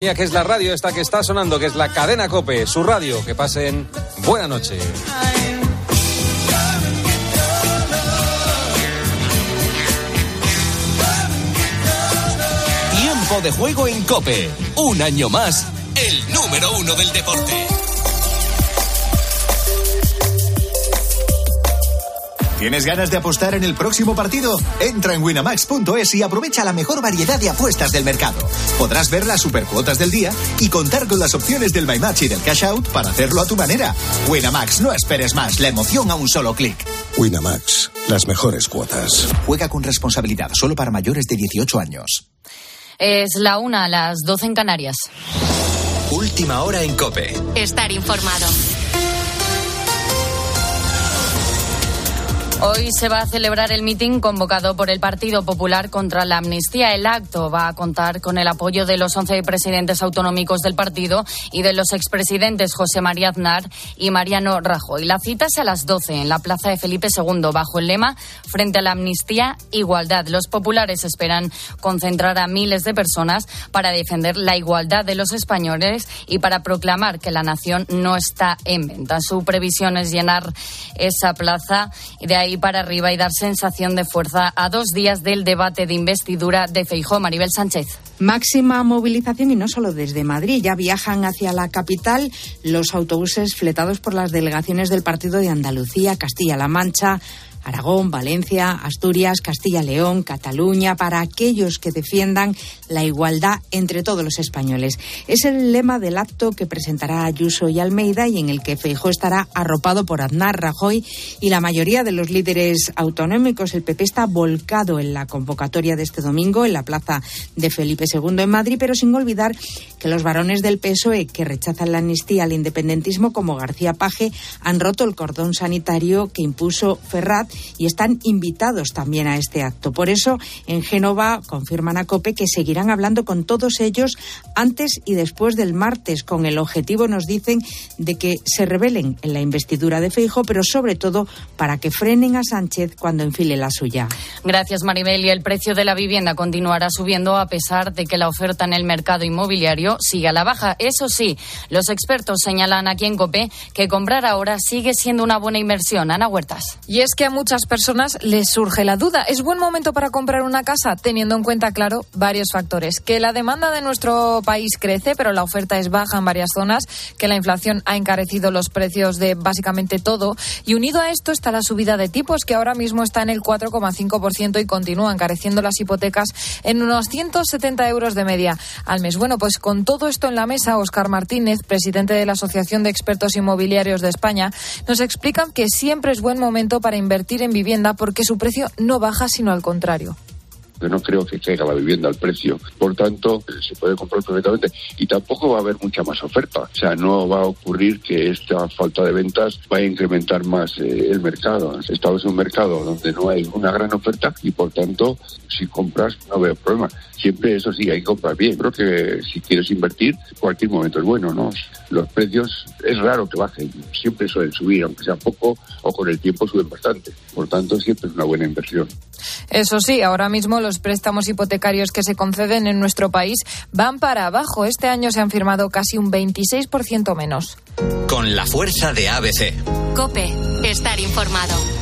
que es la radio esta que está sonando, que es la cadena Cope, su radio. Que pasen buena noche. Tiempo de juego en Cope. Un año más, el número uno del deporte. ¿Tienes ganas de apostar en el próximo partido? Entra en winamax.es y aprovecha la mejor variedad de apuestas del mercado. Podrás ver las supercuotas del día y contar con las opciones del My Match y del Cash Out para hacerlo a tu manera. Winamax, no esperes más, la emoción a un solo clic. Winamax, las mejores cuotas. Juega con responsabilidad, solo para mayores de 18 años. Es la una a las 12 en Canarias. Última hora en Cope. Estar informado. Hoy se va a celebrar el mitin convocado por el Partido Popular contra la amnistía. El acto va a contar con el apoyo de los 11 presidentes autonómicos del partido y de los expresidentes José María Aznar y Mariano Rajoy. La cita es a las 12 en la Plaza de Felipe II bajo el lema Frente a la amnistía, igualdad. Los populares esperan concentrar a miles de personas para defender la igualdad de los españoles y para proclamar que la nación no está en venta. Su previsión es llenar esa plaza y de ahí y para arriba y dar sensación de fuerza a dos días del debate de investidura de Feijó. Maribel Sánchez. Máxima movilización y no solo desde Madrid. Ya viajan hacia la capital los autobuses fletados por las delegaciones del Partido de Andalucía, Castilla-La Mancha, Aragón, Valencia, Asturias, Castilla-León, Cataluña, para aquellos que defiendan la igualdad entre todos los españoles. Es el lema del acto que presentará Ayuso y Almeida y en el que Feijó estará arropado por Aznar, Rajoy y la mayoría de los líderes autonómicos. El PP está volcado en la convocatoria de este domingo en la plaza de Felipe II en Madrid, pero sin olvidar que los varones del PSOE que rechazan la amnistía al independentismo como García Paje han roto el cordón sanitario que impuso Ferrat y están invitados también a este acto. Por eso, en Génova confirman a COPE que seguirán hablando con todos ellos antes y después del martes, con el objetivo, nos dicen, de que se rebelen en la investidura de Feijo, pero sobre todo para que frenen a Sánchez cuando enfile la suya. Gracias, Maribel. Y el precio de la vivienda continuará subiendo a pesar de que la oferta en el mercado inmobiliario sigue a la baja. Eso sí, los expertos señalan aquí en COPE que comprar ahora sigue siendo una buena inversión. Ana Huertas. Y es que a muchas personas les surge la duda. ¿Es buen momento para comprar una casa? Teniendo en cuenta, claro, varios factores. Que la demanda de nuestro país crece, pero la oferta es baja en varias zonas, que la inflación ha encarecido los precios de básicamente todo. Y unido a esto está la subida de tipos, que ahora mismo está en el 4,5% y continúa encareciendo las hipotecas en unos 170 euros de media al mes. Bueno, pues con todo esto en la mesa, Oscar Martínez, presidente de la Asociación de Expertos Inmobiliarios de España, nos explica que siempre es buen momento para invertir en vivienda porque su precio no baja, sino al contrario que no creo que caiga la vivienda al precio. Por tanto, se puede comprar perfectamente y tampoco va a haber mucha más oferta. O sea, no va a ocurrir que esta falta de ventas vaya a incrementar más eh, el mercado. Estamos en un mercado donde no hay una gran oferta y por tanto, si compras no veo problema. Siempre, eso sí, hay que comprar bien. Creo que si quieres invertir, cualquier momento es bueno, ¿no? Los precios es raro que bajen, siempre suelen subir, aunque sea poco o con el tiempo suben bastante. Por tanto, siempre es una buena inversión. Eso sí, ahora mismo los préstamos hipotecarios que se conceden en nuestro país van para abajo. Este año se han firmado casi un 26% menos. Con la fuerza de ABC. Cope, estar informado.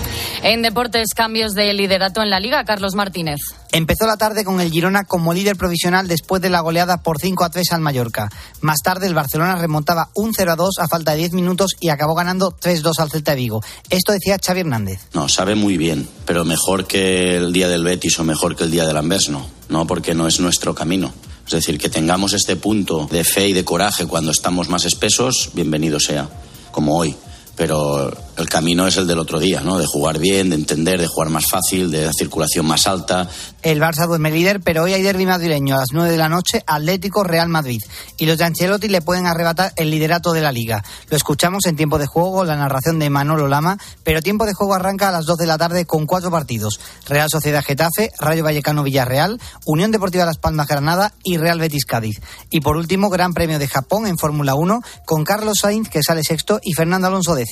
En deportes, cambios de liderato en la liga, Carlos Martínez. Empezó la tarde con el Girona como líder provisional después de la goleada por 5 a 3 al Mallorca. Más tarde el Barcelona remontaba un 0 a 2 a falta de 10 minutos y acabó ganando 3 2 al Celta de Vigo. Esto decía Xavi Hernández. No, sabe muy bien, pero mejor que el día del Betis o mejor que el día del Anvers no, no porque no es nuestro camino. Es decir, que tengamos este punto de fe y de coraje cuando estamos más espesos, bienvenido sea, como hoy pero el camino es el del otro día, ¿no? De jugar bien, de entender, de jugar más fácil, de la circulación más alta. El Barça duerme líder, pero hoy hay derbi madrileño a las 9 de la noche, Atlético Real Madrid. Y los de Ancelotti le pueden arrebatar el liderato de la liga. Lo escuchamos en tiempo de juego, la narración de Manolo Lama, pero tiempo de juego arranca a las 2 de la tarde con cuatro partidos. Real Sociedad Getafe, Rayo Vallecano Villarreal, Unión Deportiva Las Palmas Granada y Real Betis Cádiz. Y por último, Gran Premio de Japón en Fórmula 1 con Carlos Sainz, que sale sexto, y Fernando Alonso de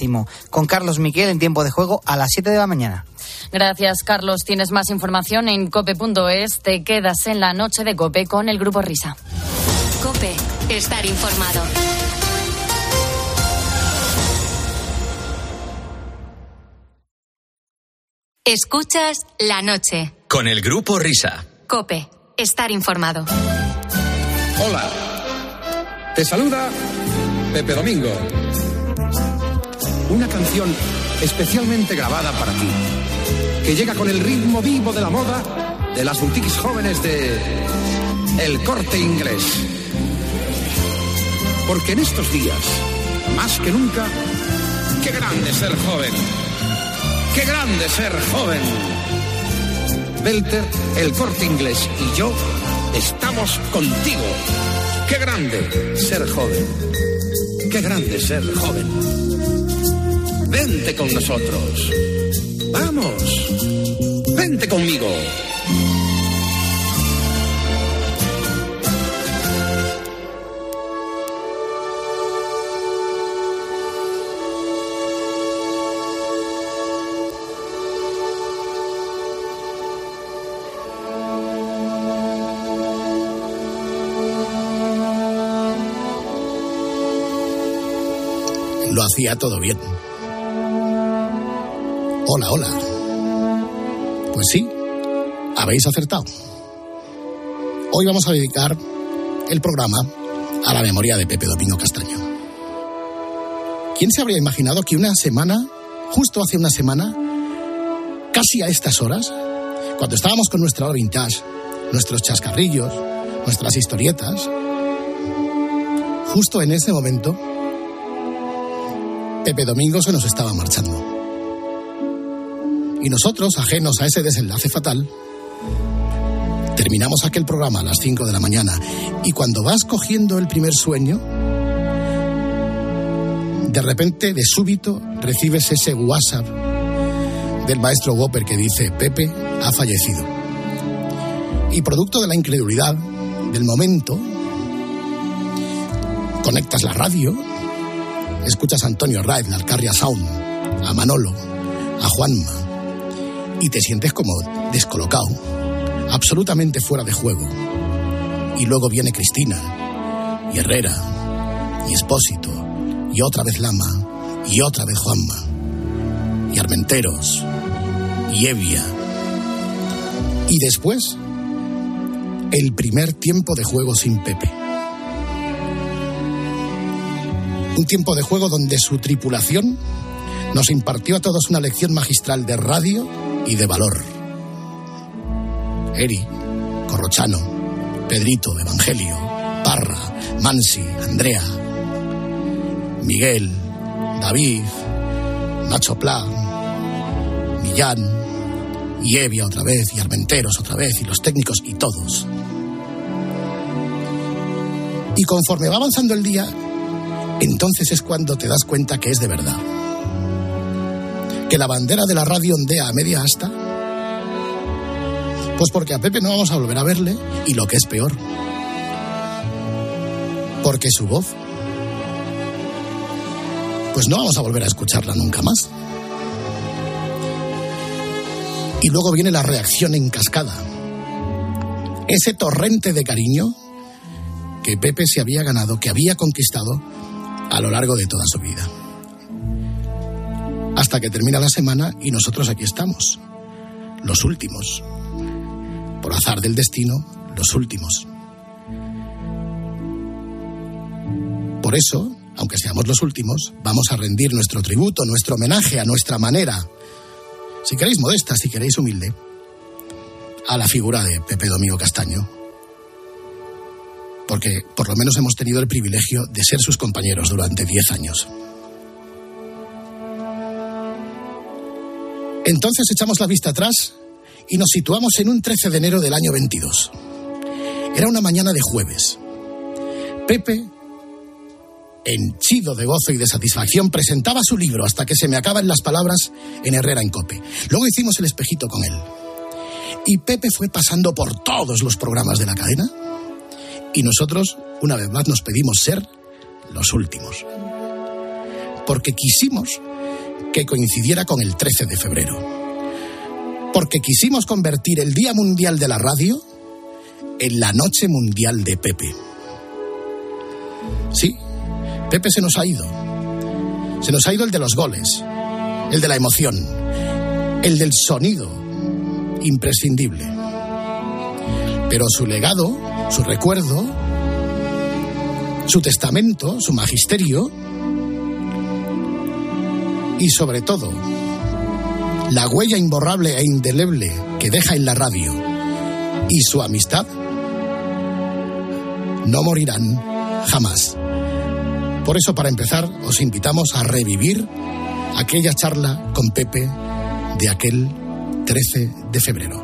con Carlos Miquel en tiempo de juego a las 7 de la mañana. Gracias, Carlos. Tienes más información en cope.es. Te quedas en la noche de Cope con el Grupo Risa. Cope estar informado. Escuchas la noche. Con el grupo Risa. Cope, estar informado. Hola. Te saluda Pepe Domingo. Una canción especialmente grabada para ti, que llega con el ritmo vivo de la moda de las boutiques jóvenes de El Corte Inglés. Porque en estos días, más que nunca, qué grande ser joven. Qué grande ser joven. Belter, El Corte Inglés y yo estamos contigo. Qué grande ser joven. Qué grande ser joven. Vente con nosotros. Vamos. Vente conmigo. Lo hacía todo bien. Hola, hola. Pues sí, habéis acertado. Hoy vamos a dedicar el programa a la memoria de Pepe Domingo Castaño. ¿Quién se habría imaginado que una semana, justo hace una semana, casi a estas horas, cuando estábamos con nuestra hora vintage, nuestros chascarrillos, nuestras historietas, justo en ese momento, Pepe Domingo se nos estaba marchando. Y nosotros, ajenos a ese desenlace fatal, terminamos aquel programa a las 5 de la mañana y cuando vas cogiendo el primer sueño, de repente, de súbito, recibes ese WhatsApp del maestro Whopper que dice, Pepe ha fallecido. Y producto de la incredulidad del momento, conectas la radio, escuchas a Antonio Raed, la Alcarria Sound, a Manolo, a Juanma, y te sientes como descolocado, absolutamente fuera de juego. Y luego viene Cristina, y Herrera, y Espósito, y otra vez Lama, y otra vez Juanma, y Armenteros, y Evia. Y después, el primer tiempo de juego sin Pepe. Un tiempo de juego donde su tripulación nos impartió a todos una lección magistral de radio y de valor. Eri, Corrochano, Pedrito, Evangelio, Parra, Mansi, Andrea, Miguel, David, Nacho Pla, Millán, y Evia otra vez, y Armenteros otra vez, y los técnicos y todos. Y conforme va avanzando el día, entonces es cuando te das cuenta que es de verdad. Que la bandera de la radio ondea a media asta. Pues porque a Pepe no vamos a volver a verle y lo que es peor. Porque su voz. Pues no vamos a volver a escucharla nunca más. Y luego viene la reacción en cascada. Ese torrente de cariño que Pepe se había ganado, que había conquistado a lo largo de toda su vida. Hasta que termina la semana y nosotros aquí estamos, los últimos. Por azar del destino, los últimos. Por eso, aunque seamos los últimos, vamos a rendir nuestro tributo, nuestro homenaje a nuestra manera, si queréis modesta, si queréis humilde, a la figura de Pepe Domingo Castaño, porque por lo menos hemos tenido el privilegio de ser sus compañeros durante diez años. Entonces echamos la vista atrás y nos situamos en un 13 de enero del año 22. Era una mañana de jueves. Pepe, henchido de gozo y de satisfacción, presentaba su libro hasta que se me acaban las palabras en Herrera en Cope. Luego hicimos el espejito con él. Y Pepe fue pasando por todos los programas de la cadena y nosotros, una vez más, nos pedimos ser los últimos. Porque quisimos que coincidiera con el 13 de febrero. Porque quisimos convertir el Día Mundial de la Radio en la Noche Mundial de Pepe. Sí, Pepe se nos ha ido. Se nos ha ido el de los goles, el de la emoción, el del sonido, imprescindible. Pero su legado, su recuerdo, su testamento, su magisterio y sobre todo la huella imborrable e indeleble que deja en la radio y su amistad no morirán jamás. Por eso, para empezar, os invitamos a revivir aquella charla con Pepe de aquel 13 de febrero.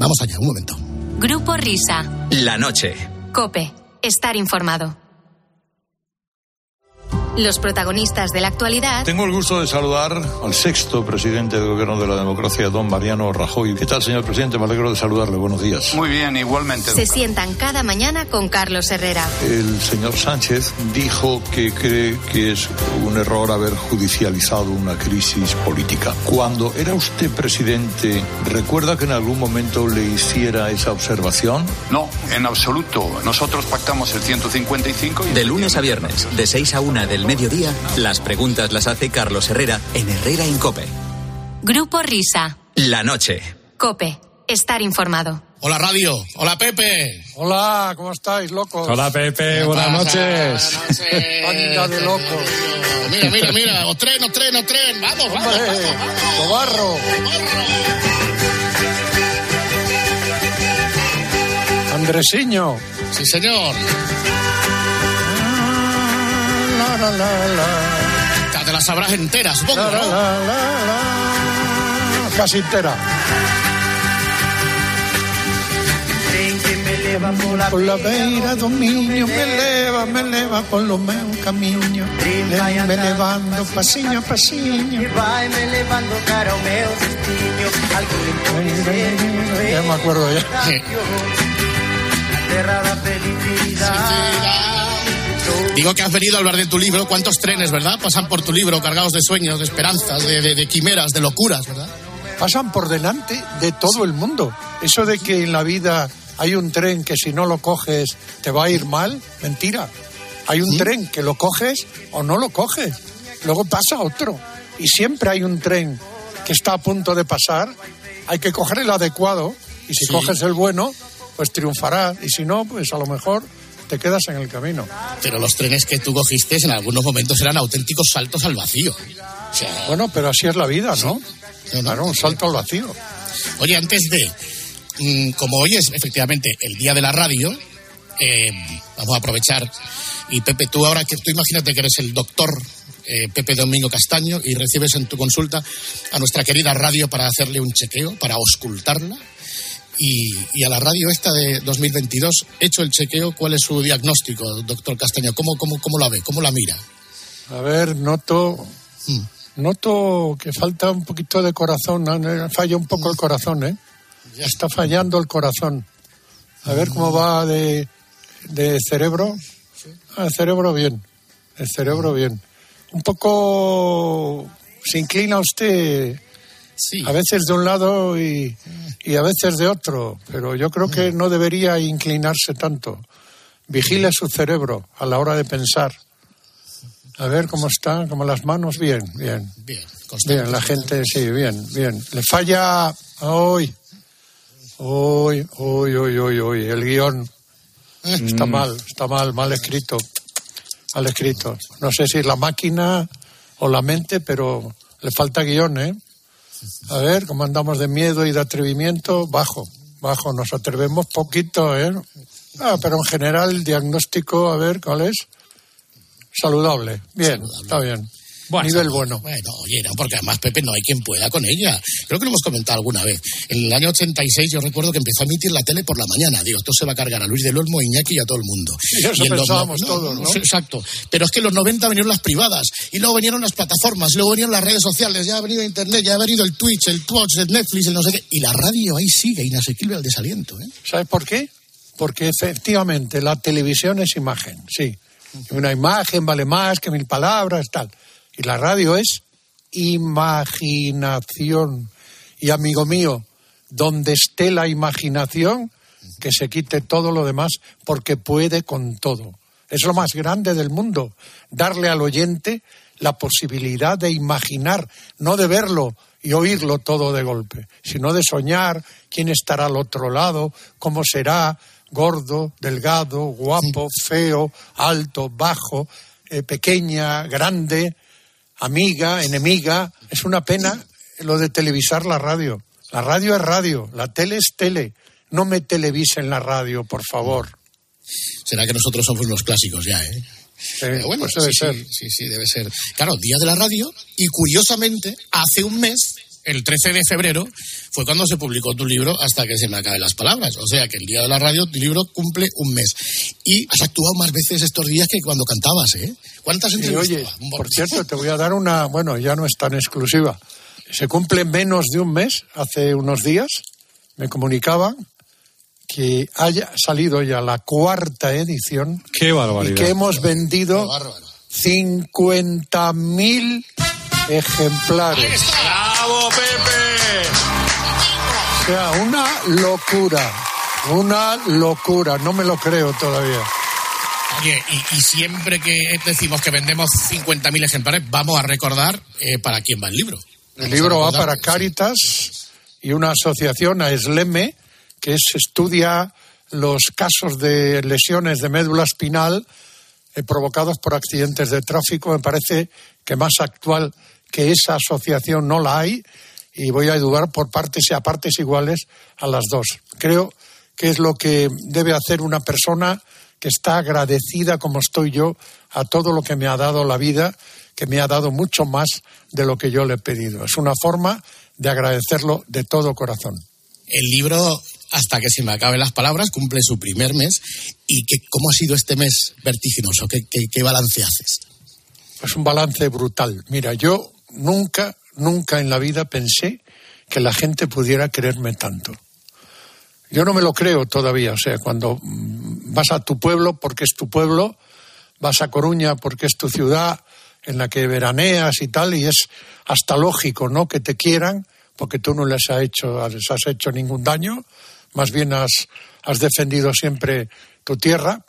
Vamos allá, un momento. Grupo Risa. La noche. Cope. Estar informado. Los protagonistas de la actualidad Tengo el gusto de saludar al sexto presidente del Gobierno de la Democracia, don Mariano Rajoy. ¿Qué tal, señor presidente? Me alegro de saludarle. Buenos días. Muy bien, igualmente. se sientan cada mañana con Carlos Herrera. El señor Sánchez dijo que cree que es un error haber judicializado una crisis política. Cuando era usted presidente, ¿recuerda que en algún momento le hiciera esa observación? No, en absoluto. Nosotros pactamos el 155 y... De lunes a viernes, de 6 a 1 del mediodía, las preguntas las hace Carlos Herrera en Herrera en Cope. Grupo Risa. La noche. Cope. Estar informado. Hola radio, hola Pepe. Hola, ¿cómo estáis, locos? Hola Pepe, buenas noches. Anda de locos. Mira, mira, mira, os tren, os tren, os tren. Vamos, vamos, Hombre, vamos, vamos. Cobarro. Andresiño. Sí, señor. La, la, la, la. Ya Te las sabrás enteras, supongo, La, la, ¿no? la, la, la. Casi entera. Por la beira do miño me leva, me leva polo meu camiño Me levando pasiño a pasiño vai me levando cara ao meu destino Alguén Ya me acuerdo ya terra da felicidade Digo que has venido a hablar de tu libro. ¿Cuántos trenes, verdad? Pasan por tu libro cargados de sueños, de esperanzas, de, de- de quimeras, de locuras, ¿verdad? Pasan por delante de todo el mundo Eso de que en la vida hay un tren que si no lo coges te va a ir mal, mentira Hay un tren que lo coges o no lo coges Luego pasa otro Y siempre hay un tren que está a punto de pasar Hay que coger el adecuado Y si Sí. coges el bueno, pues triunfarás Y si no, pues a lo mejor te quedas en el camino Pero los trenes que tú cogiste en algunos momentos eran auténticos saltos al vacío. O sea, Bueno, pero así es la vida, ¿no? Claro, un salto al vacío. Oye, antes de, mm, como hoy es efectivamente el día de la radio, eh, vamos a aprovechar. Y Pepe, tú ahora que tú imagínate que eres el doctor eh, Pepe Domingo Castaño y recibes en tu consulta a nuestra querida radio para hacerle un chequeo, para auscultarla. Y, y a la radio esta de 2022, hecho el chequeo, ¿cuál es su diagnóstico, doctor Castaño? ¿Cómo, cómo, cómo la ve? ¿Cómo la mira? A ver, noto. Noto que falta un poquito de corazón. Eh, falla un poco el corazón, ¿eh? Está fallando el corazón. A ver cómo va de, de cerebro. Ah, el cerebro bien. El cerebro bien. Un poco se inclina usted a veces de un lado y, y a veces de otro, pero yo creo que no debería inclinarse tanto. Vigile su cerebro a la hora de pensar. A ver cómo está, como las manos, bien, bien. Bien, Bien, la gente, sí, bien, bien. Le falla hoy, hoy, hoy, hoy, hoy, hoy, el guion. Está Mm. mal, está mal, mal escrito. Mal escrito. No sé si la máquina o la mente, pero le falta guion, ¿eh? A ver, cómo andamos de miedo y de atrevimiento, bajo, bajo, nos atrevemos poquito, ¿eh? Ah, pero en general el diagnóstico, a ver, ¿cuál es? Saludable. Bien, está bien. Nivel bueno. Bueno, oye, no, porque además Pepe no hay quien pueda con ella. Creo que lo hemos comentado alguna vez. En el año 86 yo recuerdo que empezó a emitir la tele por la mañana. Digo, esto se va a cargar a Luis del Olmo, Iñaki y a todo el mundo. Y eso pensábamos todos, ¿no? Exacto. Pero es que en los 90 vinieron las privadas, y luego vinieron las plataformas, y luego vinieron las redes sociales, ya ha venido Internet, ya ha venido el Twitch, el Twitch, el Netflix, el no sé qué. Y la radio ahí sigue, inasequible al desaliento. ¿eh? ¿Sabes por qué? Porque efectivamente la televisión es imagen, sí. Una imagen vale más que mil palabras, tal. Y la radio es imaginación. Y amigo mío, donde esté la imaginación, que se quite todo lo demás, porque puede con todo. Es lo más grande del mundo. Darle al oyente la posibilidad de imaginar, no de verlo y oírlo todo de golpe, sino de soñar quién estará al otro lado, cómo será, gordo, delgado, guapo, feo, alto, bajo, eh, pequeña, grande, amiga, enemiga. Es una pena lo de televisar la radio. La radio es radio, la tele es tele. No me televisen la radio, por favor. Será que nosotros somos los clásicos ya, ¿eh? Pero bueno, pues debe sí, ser. Sí, sí, sí, debe ser. Claro, Día de la Radio, y curiosamente, hace un mes, el 13 de febrero, fue cuando se publicó tu libro Hasta que se me acaben las palabras. O sea que el Día de la Radio, tu libro cumple un mes. Y has actuado más veces estos días que cuando cantabas, ¿eh? ¿Cuántas Y entrevistas? oye, por cierto, te voy a dar una, bueno, ya no es tan exclusiva. Se cumple menos de un mes, hace unos días, me comunicaban que haya salido ya la cuarta edición Qué y barbaridad. que hemos vendido 50.000 ejemplares. ¡Bravo, Pepe! O sea, una locura, una locura, no me lo creo todavía. Oye, y, y siempre que decimos que vendemos 50.000 ejemplares, vamos a recordar eh, para quién va el libro. El Vamos libro va para sí. Cáritas y una asociación a ESLEME que es, estudia los casos de lesiones de médula espinal eh, provocados por accidentes de tráfico. Me parece que más actual que esa asociación no la hay y voy a ayudar por partes y a partes iguales a las dos. Creo que es lo que debe hacer una persona que está agradecida como estoy yo a todo lo que me ha dado la vida, que me ha dado mucho más de lo que yo le he pedido. Es una forma de agradecerlo de todo corazón. El libro, hasta que se me acaben las palabras, cumple su primer mes. ¿Y qué, cómo ha sido este mes vertiginoso? ¿Qué, qué, qué balance haces? Es un balance brutal. Mira, yo nunca, nunca en la vida pensé que la gente pudiera quererme tanto. Yo no me lo creo todavía. O sea, cuando mm, vas a tu pueblo porque es tu pueblo, vas a Coruña porque es tu ciudad en la que veraneas y tal, y es hasta lógico, ¿no? Que te quieran porque tú no les has hecho, les has hecho ningún daño, más bien has, has defendido siempre tu tierra.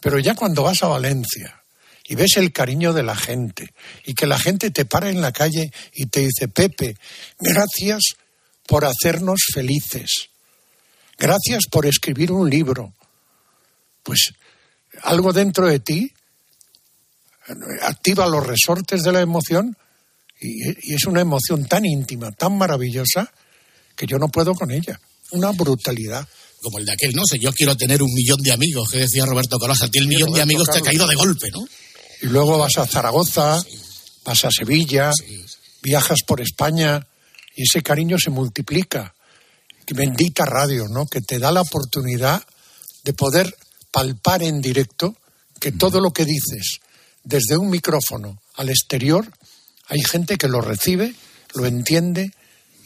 Pero ya cuando vas a Valencia, y ves el cariño de la gente y que la gente te para en la calle y te dice, Pepe, gracias por hacernos felices, gracias por escribir un libro, pues algo dentro de ti activa los resortes de la emoción y, y es una emoción tan íntima, tan maravillosa, que yo no puedo con ella. Una brutalidad. Como el de aquel, no sé, yo quiero tener un millón de amigos, que decía Roberto Carlos. A ti el millón de amigos te ha caído de golpe, ¿no? Y luego vas a Zaragoza, vas a Sevilla, viajas por España y ese cariño se multiplica. Bendita radio, ¿no? Que te da la oportunidad de poder palpar en directo que todo lo que dices desde un micrófono al exterior, hay gente que lo recibe, lo entiende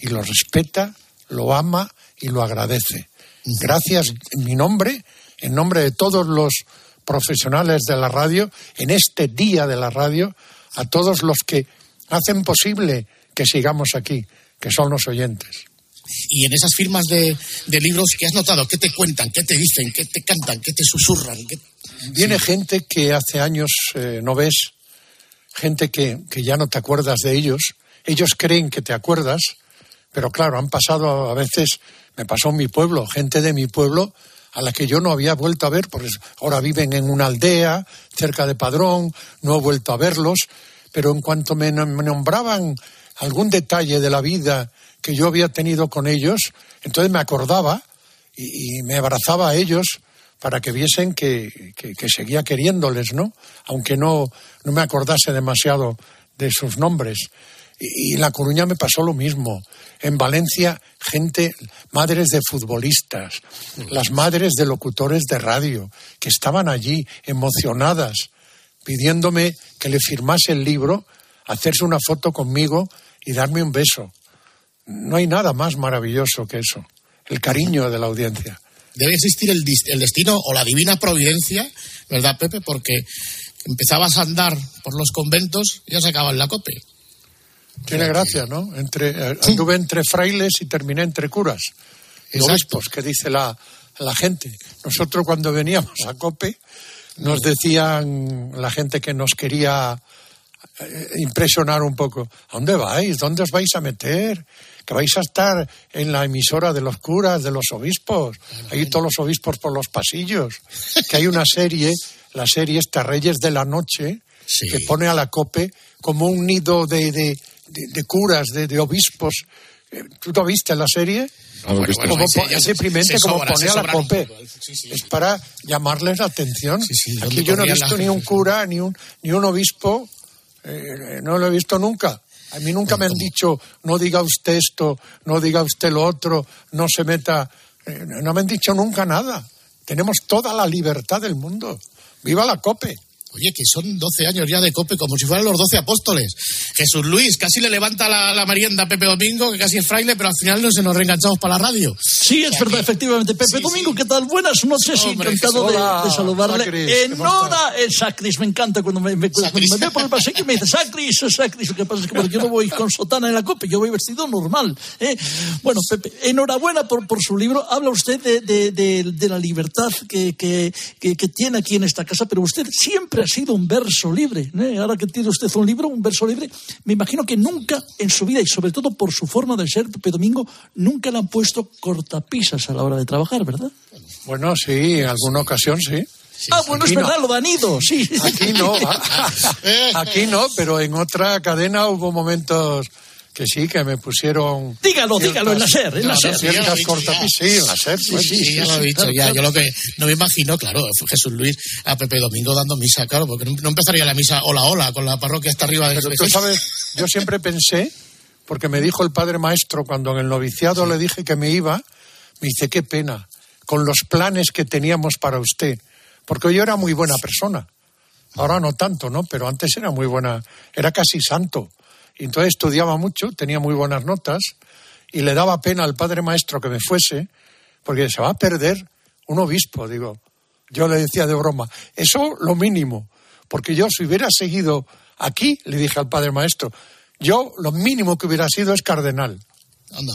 y lo respeta, lo ama y lo agradece. Gracias en mi nombre, en nombre de todos los profesionales de la radio, en este día de la radio, a todos los que hacen posible que sigamos aquí, que son los oyentes. Y en esas firmas de, de libros, ¿qué has notado? ¿Qué te cuentan? ¿Qué te dicen? ¿Qué te cantan? ¿Qué te susurran? ¿Qué- Viene gente que hace años eh, no ves, gente que, que ya no te acuerdas de ellos. Ellos creen que te acuerdas, pero claro, han pasado a veces, me pasó en mi pueblo, gente de mi pueblo a la que yo no había vuelto a ver, porque ahora viven en una aldea cerca de Padrón, no he vuelto a verlos, pero en cuanto me nom- me nombraban algún detalle de la vida que yo había tenido con ellos, entonces me acordaba y, y me abrazaba a ellos para que viesen que, que- que seguía queriéndoles, ¿no? Aunque no, no me acordase demasiado de sus nombres. Y, y en La Coruña me pasó lo mismo. En Valencia, gente, madres de futbolistas, las madres de locutores de radio, que estaban allí emocionadas, pidiéndome que le firmase el libro, hacerse una foto conmigo y darme un beso. No hay nada más maravilloso que eso, el cariño de la audiencia. Debe existir el, destino o la divina providencia, ¿verdad, Pepe? Porque empezabas a andar por los conventos y ya se acaba en la cope. Tiene gracia, ¿no? Entre, eh, anduve entre frailes y terminé entre curas y obispos, que dice la, la gente. Nosotros cuando veníamos a Cope, nos decían la gente que nos quería eh, impresionar un poco. ¿A dónde vais? ¿Dónde os vais a meter? Que vais a estar en la emisora de los curas, de los obispos. Hay todos los obispos por los pasillos. Que hay una serie, la serie esta Reyes de la Noche, que pone a la COPE como un nido de, de, de- de curas, de, de obispos. Eh, ¿Tú lo viste la serie? Bueno, bueno, como es se- deprimente se como pone a la COPE. Sí, sí, Es para llamarles la atención. Aquí yo no he visto ni un cura, ni un, ni un obispo, eh, no lo he visto nunca. A mí nunca me han dicho, no diga usted esto, no diga usted lo otro, no se meta. eh, no me han dicho nunca nada. Tenemos toda la libertad del mundo. ¡Viva la COPE! Oye, que son 12 años ya de cope, como si fueran los 12 apóstoles. Jesús Luis, casi le levanta la, la merienda a Pepe Domingo, que casi es fraile, pero al final no se nos reenganchamos para la radio. Sí, es verdad, efectivamente. Pepe Domingo, ¿qué tal? Buenas noches, Hombre, encantado de, saludarle. Sacris, ¿qué Enhora, eh, Sacris, me encanta cuando me, me, cuando me ve por el pasillo y me dice Sacris, Sacris. Lo que pasa es que yo no voy con sotana en la copa, yo voy vestido normal. ¿eh? Bueno, Pepe, enhorabuena por, por su libro. Habla usted de, de, de, de la libertad que, que, que, que tiene aquí en esta casa, pero usted siempre ha sido un verso libre. ¿eh? Ahora que tiene usted un libro, un verso libre, me imagino que nunca en su vida, y sobre todo por su forma de ser, Pepe Domingo, nunca le han puesto cortapisas a la hora de trabajar, ¿verdad? Bueno, sí, en alguna ocasión sí. ah, bueno, es Aquí no. verdad, lo dan ido, sí. Aquí no, aquí no, pero en otra cadena hubo momentos que sí, que me pusieron. Dígalo, dígalo, en la SER, en la SER. ciertas cortapisas, sí, en la SER, pues Sí, sí, ya lo he dicho, ya. Yo lo que no me imagino, claro, fue Jesús Luis a Pepe Domingo dando misa, claro, porque no, no empezaría la misa hola, hola, con la parroquia hasta arriba de Pero tú sabes, yo siempre pensé, porque me dijo el padre maestro cuando en el noviciado le dije que me iba, me dice, qué pena, con los planes que teníamos para usted, porque yo era muy buena persona. Ahora no tanto, ¿no? Pero antes era muy buena, era casi santo. Entonces estudiaba mucho, tenía muy buenas notas, y le daba pena al padre maestro que me fuese, porque se va a perder un obispo, digo. Yo le decía de broma, eso lo mínimo, porque yo si hubiera seguido aquí, le dije al padre maestro, yo lo mínimo que hubiera sido es cardenal.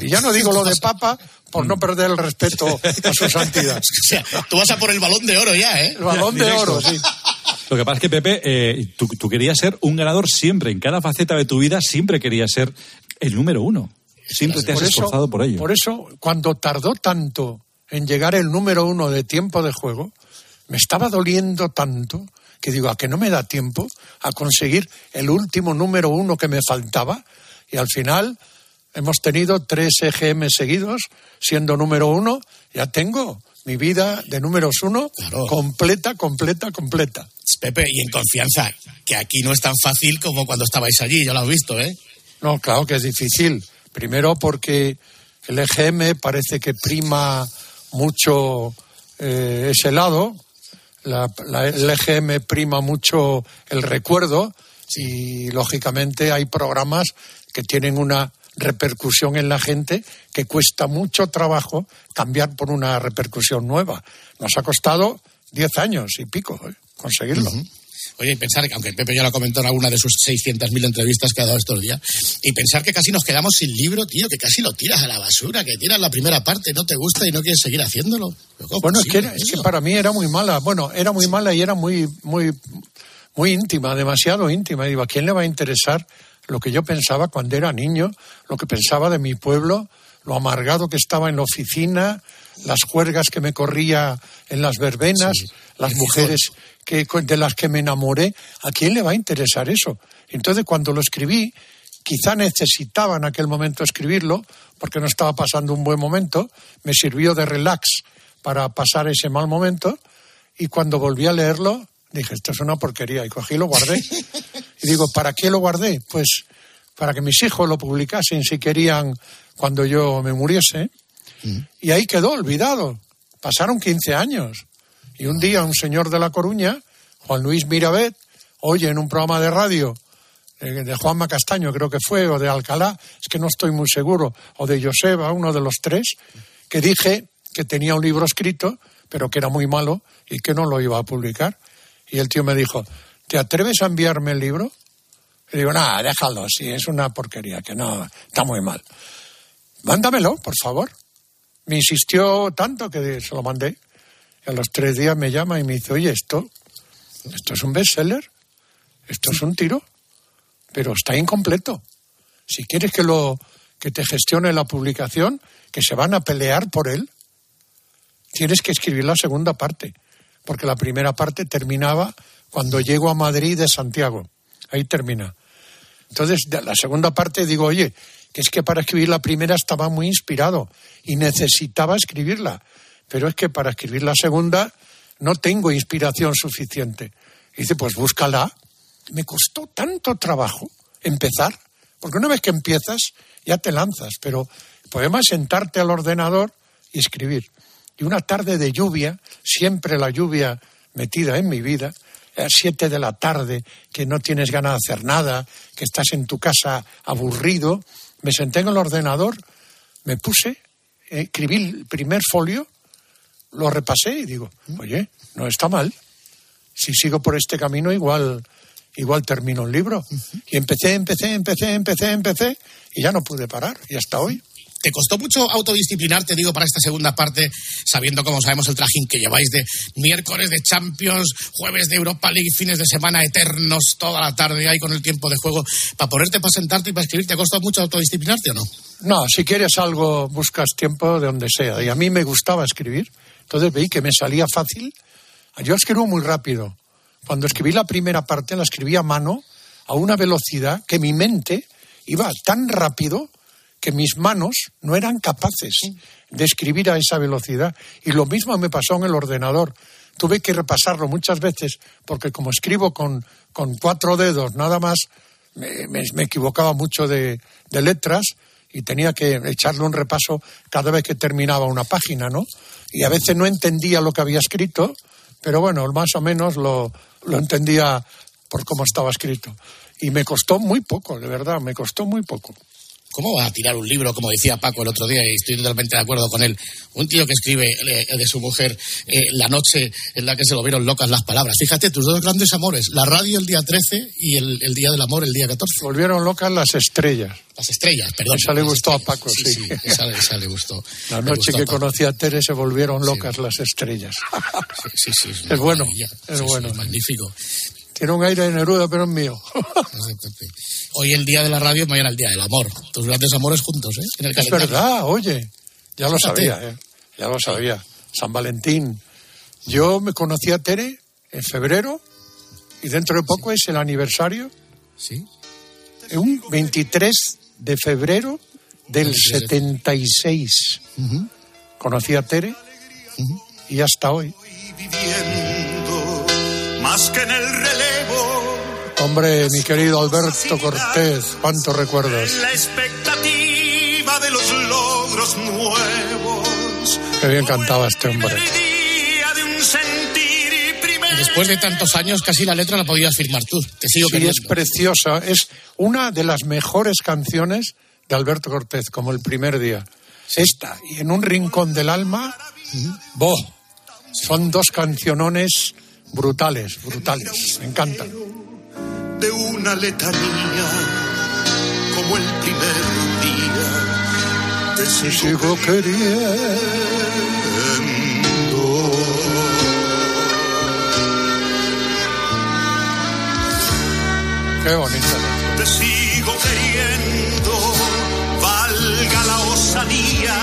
Y ya no digo lo de papa por no perder el respeto a su santidad. O sea, tú vas a por el balón de oro ya, ¿eh? El balón de oro, sí. Lo que pasa es que, Pepe, eh, tú, tú querías ser un ganador siempre. En cada faceta de tu vida siempre querías ser el número uno. Siempre te has Por eso- esforzado por ello. Por eso, cuando tardó tanto en llegar el número uno de tiempo de juego, me estaba doliendo tanto que digo, ¿a que no me da tiempo a conseguir el último número uno que me faltaba? Y al final hemos tenido tres EGM seguidos, siendo número uno, ya tengo mi vida de números uno completa, completa, completa. Pepe, y en confianza, que aquí no es tan fácil como cuando estabais allí, ya lo has visto, ¿eh? No, claro que es difícil. Primero porque el EGM parece que prima mucho eh, ese lado. La, la- el EGM prima mucho el recuerdo y lógicamente hay programas que tienen una repercusión en la gente que cuesta mucho trabajo cambiar por una repercusión nueva. Nos ha costado 10 años y pico eh, conseguirlo. Oye, y pensar que, aunque Pepe ya lo comentó en alguna de sus 600.000 entrevistas que ha dado estos días, y pensar que casi nos quedamos sin libro, tío, que casi lo tiras a la basura, que tiras la primera parte, no te gusta y no quieres seguir haciéndolo. Pero ¿cómo Bueno, es que, era- es que eso? para mí era muy mala. Bueno, era muy mala y era muy, muy, muy íntima, demasiado íntima. Y digo, ¿a quién le va a interesar lo que yo pensaba cuando era niño, lo que pensaba de mi pueblo, lo amargado que estaba en la oficina, las juergas que me corría en las verbenas, las mujeres que, de las que me enamoré? ¿A quién le va a interesar eso? Entonces, cuando lo escribí, quizá necesitaba en aquel momento escribirlo, porque no estaba pasando un buen momento, me sirvió de relax para pasar ese mal momento, y cuando volví a leerlo, dije, esto es una porquería, y cogí y lo guardé. Y digo, ¿para qué lo guardé? Pues para que mis hijos lo publicasen si querían cuando yo me muriese. Y ahí quedó olvidado. Pasaron 15 años. Y un día un señor de La Coruña, Juan Luis Mirabet, oye en un programa de radio eh, de Juanma Castaño, creo que fue, o de Alcalá, es que no estoy muy seguro, o de Joseba, uno de los tres, que dije que tenía un libro escrito, pero que era muy malo y que no lo iba a publicar. Y el tío me dijo, ¿te atreves a enviarme el libro? Y digo, nada, déjalo, sí, es una porquería, que no, está muy mal. Mándamelo, por favor. Me insistió tanto que se lo mandé. Y a los tres días me llama y me dice, oye, esto Esto es un bestseller, esto es un tiro, pero está incompleto. Si quieres que lo que te gestione la publicación, que se van a pelear por él, tienes que escribir la segunda parte, porque la primera parte terminaba cuando llego a Madrid de Santiago. Ahí termina. Entonces, la segunda parte digo, oye, que es que para escribir la primera estaba muy inspirado y necesitaba escribirla, pero es que para escribir la segunda no tengo inspiración suficiente. Dice, pues búscala. Me costó tanto trabajo empezar, porque una vez que empiezas ya te lanzas, pero el poema es sentarte al ordenador y escribir. Y una tarde de lluvia, siempre la lluvia metida en mi vida, a las siete de la tarde, que no tienes ganas de hacer nada, que estás en tu casa aburrido, me senté en el ordenador, me puse, escribí el primer folio, lo repasé y digo, oye, no está mal. Si sigo por este camino, igual, igual termino el libro. Y empecé, empecé, empecé, empecé, empecé, y ya no pude parar, y hasta hoy. ¿Te costó mucho autodisciplinarte, digo, para esta segunda parte, sabiendo, como sabemos, el trajín que lleváis de miércoles de Champions, jueves de Europa League, fines de semana eternos, toda la tarde ahí con el tiempo de juego, para ponerte, para sentarte y para escribir? ¿Te costó mucho autodisciplinarte o no? No, si quieres algo, buscas tiempo de donde sea. Y a mí me gustaba escribir, entonces veí que me salía fácil. Yo escribo muy rápido. Cuando escribí la primera parte, la escribí a mano, a una velocidad que mi mente iba tan rápido que mis manos no eran capaces de escribir a esa velocidad. Y lo mismo me pasó en el ordenador. Tuve que repasarlo muchas veces porque como escribo con, con cuatro dedos nada más, me, me, me equivocaba mucho de, de, letras y tenía que echarle un repaso cada vez que terminaba una página, ¿no? Y a veces no entendía lo que había escrito, pero bueno, más o menos lo, lo entendía por cómo estaba escrito. Y me costó muy poco, de verdad, me costó muy poco. ¿Cómo va a tirar un libro, como decía Paco el otro día, y estoy totalmente de acuerdo con él? Un tío que escribe eh, de su mujer eh, la noche en la que se lo vieron locas las palabras. Fíjate, tus dos grandes amores, la radio el día 13 y el, el Día del Amor el día 14. Volvieron locas las estrellas. Las estrellas, perdón. Esa le gustó a Paco, sí. sí. sí esa, esa, le gustó. La noche gustó que conocí a Tere se volvieron locas las estrellas. Sí, sí, es, es bueno, es bueno. magnífico. Tiene un aire de Neruda, pero es mío. Hoy el día de la radio, mañana el día del amor. Tus grandes amores juntos, ¿eh? En el es verdad, oye. Ya lo Fíjate. sabía, ¿eh? Ya lo sabía. San Valentín. Yo me conocí a Tere en febrero y dentro de poco es el aniversario. Sí. Un 23 de febrero del 76. Conocí a Tere y hasta hoy. Más que en el relevo Hombre, mi querido Alberto Cortés, cuántos recuerdos. la expectativa de los logros nuevos Qué bien cantaba este hombre. día de un sentir primero Y después de tantos años, casi la letra la podías firmar tú. Te sigo Sí, queriendo. es preciosa. Es una de las mejores canciones de Alberto Cortés, como el primer día. Esta, y en un rincón del alma, ¡boh! Son dos cancionones brutales, brutales. Me encantan. de una letanía como el primer día te sigo sigo queriendo. Qué bonita. te sigo queriendo valga la osadía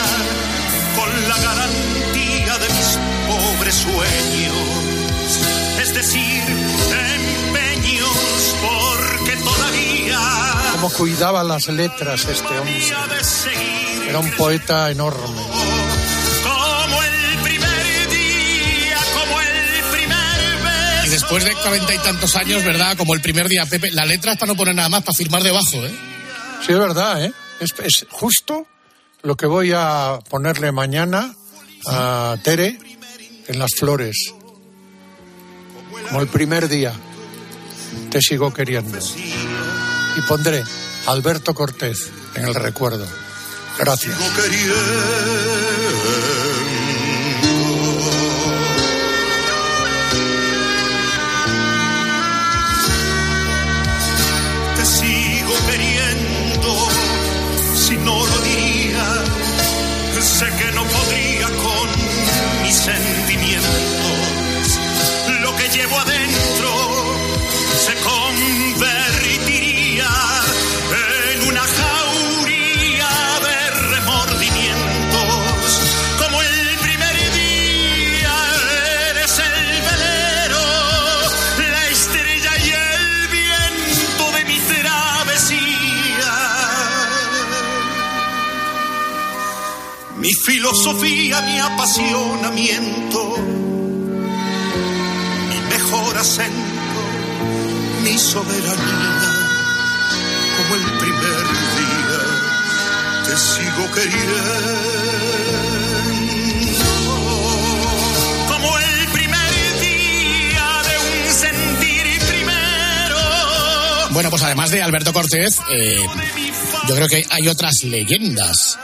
con la garantía de mis pobres sueños es decir empeños porque todavía Cómo cuidaba las letras este hombre. Era un poeta enorme. como el primer día como el primer beso Y después de cuarenta y tantos años, ¿verdad? Como el primer día, Pepe, la letra es para no poner nada más, para firmar debajo, ¿eh? Sí, es verdad, ¿eh? Es, es justo lo que voy a ponerle mañana a Tere en las flores. Como el primer día. Te sigo queriendo. Y pondré Alberto Cortés en el recuerdo. Gracias. Filosofía, mi apasionamiento, mi mejor acento, mi soberanía, como el primer día te sigo queriendo. Como el primer día de un sentir primero. Bueno, pues además de Alberto Cortés, eh, yo creo que hay otras leyendas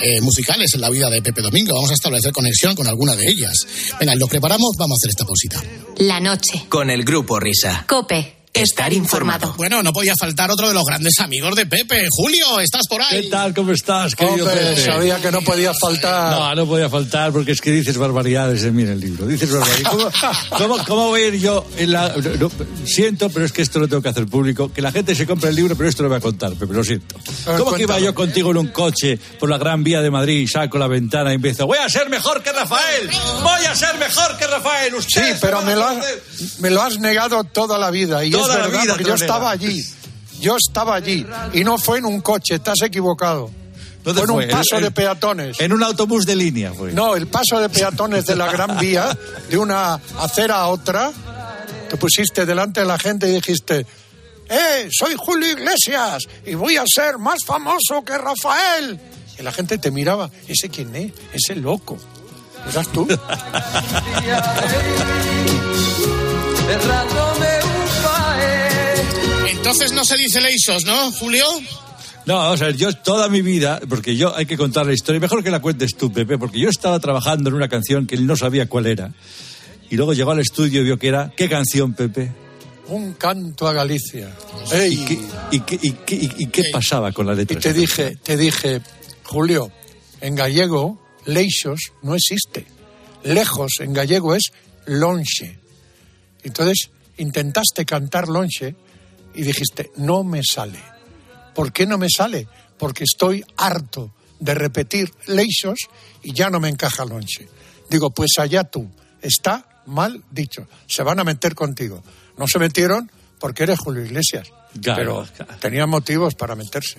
eh, musicales en la vida de Pepe Domingo. Vamos a establecer conexión con alguna de ellas. Venga, lo preparamos, vamos a hacer esta pausita. La noche. Con el grupo Risa. Cope. Estar informado. Bueno, no podía faltar otro de los grandes amigos de Pepe. Julio, ¿estás por ahí? ¿Qué tal? ¿Cómo estás, querido Hombre, Pepe? sabía que no podía faltar. No, no podía faltar porque es que dices barbaridades en mí en el libro. Dices barbaridades. ¿Cómo, cómo, cómo voy a ir yo en la... no, siento, pero es que esto lo tengo que hacer público. Que la gente se compre el libro, pero esto lo voy a contar, Pepe, lo siento. ver, ¿Cómo que iba yo contigo en un coche por la Gran Vía de Madrid y saco la ventana y empiezo, voy a ser mejor que Rafael, voy a ser mejor que Rafael, usted Sí, pero me lo, has, conocer". me lo has negado toda la vida. Y Toda es la verdad, vida porque te yo estaba allí. Yo estaba allí. Y no fue en un coche, has equivocado. ¿Dónde fue en fue? un paso de peatones. En un autobús de línea, fue. No, el paso de peatones de la Gran Vía, de una acera a otra, te pusiste delante de la gente y dijiste, ¡eh, soy Julio Iglesias y voy a ser más famoso que Rafael! Y la gente te miraba, ¿ese quién es? Ese loco. ¿Eras tú? Entonces no se dice Leisos, ¿no, Julio? No, o sea, yo toda mi vida, porque yo hay que contar la historia, mejor que la cuentes tú, Pepe, porque yo estaba trabajando en una canción que él no sabía cuál era. Y luego llegó al estudio y vio que era, ¿qué canción, Pepe? Un canto a Galicia. ¿Y Ey, qué, y qué- y qué- y- y qué pasaba con la letra? Y te dije, te dije, Julio, en gallego, leixos no existe. Lejos en gallego es lonche. Entonces intentaste cantar lonche y dijiste, no me sale. ¿Por qué no me sale? Porque estoy harto de repetir leixos y ya no me encaja lonche. Digo, pues allá tú, está mal dicho. Se van a meter contigo. No se metieron porque eres Julio Iglesias. Claro, pero tenían motivos para meterse.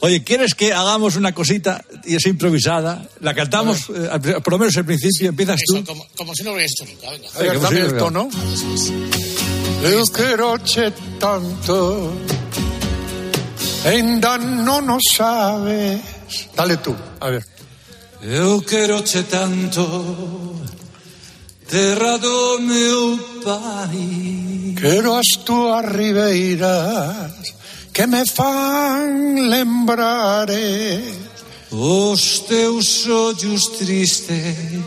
Oye, ¿quieres que hagamos una cosita y es improvisada? La cantamos, eh, al- por lo menos al principio, empiezas tú. Eso, como, como si no hubieras hecho nunca. Venga. Ver, ¿cómo dame el tono. Eu quero che tanto, ainda no no sabes. Dale tú, a ver. Eu quero che tanto. Terra do meu pai Quero as túas ribeiras que me fan lembrare Os teus ollos tristes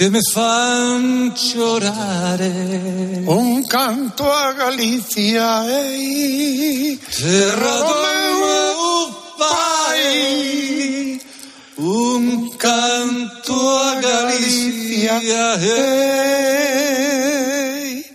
Que me fan chorare un canto a Galicia ei, Terra do meu pai Un canto a Galicia ei,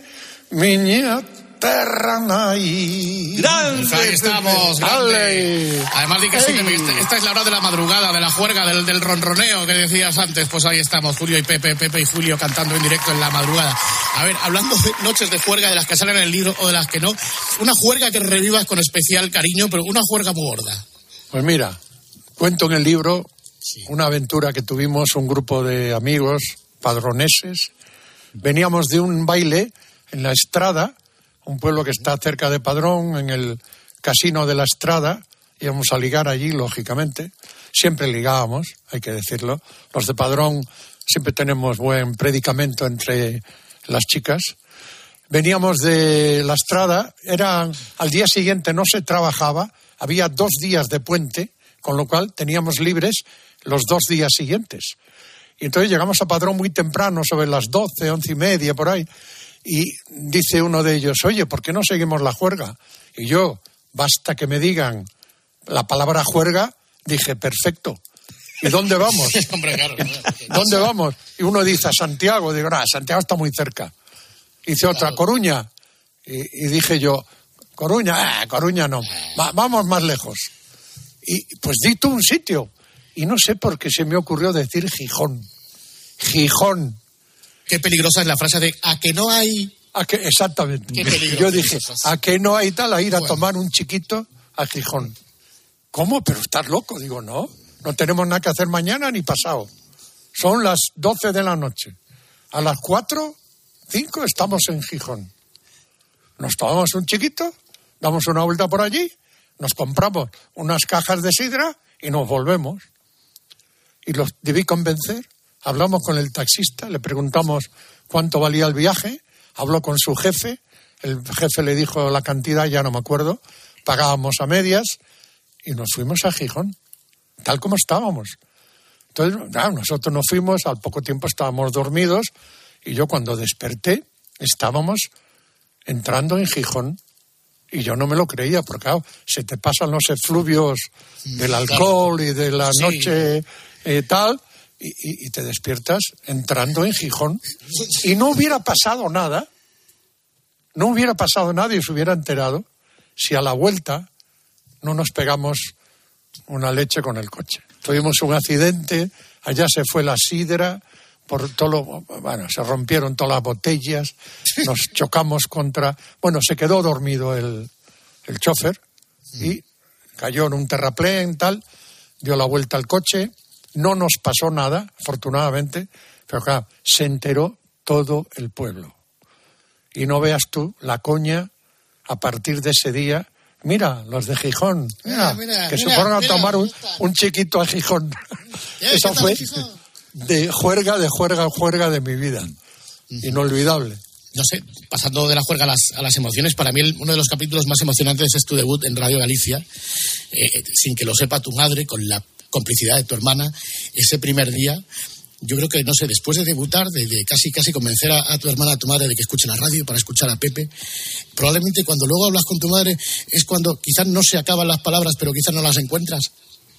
miña terra nai. Pues ahí estamos, grande. Dale. Además, di que sí, que esta, esta es la hora de la madrugada, de la juerga, del, del ronroneo que decías antes. Pues ahí estamos, Julio y Pepe, Pepe y Julio cantando en directo en la madrugada. A ver, hablando de noches de juerga, de las que salen en el libro o de las que no, una juerga que revivas con especial cariño, pero una juerga muy gorda. Pues mira, cuento en el libro una aventura que tuvimos un grupo de amigos padroneses. Veníamos de un baile en la Estrada, un pueblo que está cerca de Padrón, en el casino de la Estrada. Íbamos a ligar allí, lógicamente. Siempre ligábamos, hay que decirlo. Los de Padrón siempre tenemos buen predicamento entre las chicas. Veníamos de la Estrada, era al día siguiente no se trabajaba, había dos días de puente, con lo cual teníamos libres los dos días siguientes. Y entonces llegamos a Padrón muy temprano, sobre las doce, once y media, por ahí, y dice uno de ellos, oye, ¿por qué no seguimos la juerga? Y yo, basta que me digan la palabra juerga, dije, perfecto. ¿Y dónde vamos? ¿Dónde vamos? Y uno dice, a Santiago. Digo, no, Santiago está muy cerca. Dice otra, Coruña. Y, y dije yo, Coruña, ah, Coruña no. Va- vamos más lejos. Y pues di tú un sitio. Y no sé por qué se me ocurrió decir Gijón. Gijón. Qué peligrosa es la frase de a que no hay. ¿A qué? Exactamente. Qué Yo dije. ¿a qué no hay tal a ir a tomar un chiquito a Gijón? ¿Cómo? Pero estás loco. Digo, no. no tenemos nada que hacer mañana ni pasado. Son las 12 de la noche. A las 4, 5 estamos en Gijón. Nos tomamos un chiquito, damos una vuelta por allí, nos compramos unas cajas de sidra y nos volvemos. Y los debí convencer. Hablamos con el taxista, le preguntamos cuánto valía el viaje, habló con su jefe, el jefe le dijo la cantidad, ya no me acuerdo, pagábamos a medias y nos fuimos a Gijón, tal como estábamos. Entonces, claro, nosotros nos fuimos, al poco tiempo estábamos dormidos y yo cuando desperté estábamos entrando en Gijón y yo no me lo creía, porque claro, se te pasan los efluvios del alcohol y de la noche eh, tal, y, y- y te despiertas entrando en Gijón y no hubiera pasado nada, no hubiera pasado nada y se hubiera enterado si a la vuelta no nos pegamos una leche con el coche. Tuvimos un accidente, allá se fue la sidra, por todo lo- bueno, se rompieron todas las botellas, nos chocamos contra, bueno, se quedó dormido el, el chofer y cayó en un terraplén, tal, dio la vuelta al coche, no nos pasó nada, afortunadamente, pero claro, se enteró todo el pueblo. Y no veas tú la coña a partir de ese día. Mira, los de Gijón, mira, Mira, mira, que se fueron a mira, tomar un, chiquito a Gijón. Eso ¿qué tal fue Gijón? de juerga, de juerga, juerga de mi vida. Inolvidable. no sé, pasando de la juerga a las, a las emociones, para mí el- uno de los capítulos más emocionantes es tu debut en Radio Galicia, eh, sin que lo sepa tu madre, con la complicidad de tu hermana, ese primer día. Yo creo que, no sé, después de debutar, de, de casi casi convencer a, a tu hermana, a tu madre, de que escuche la radio para escuchar a Pepe, probablemente cuando luego hablas con tu madre es cuando quizás no se acaban las palabras, pero quizás no las encuentras.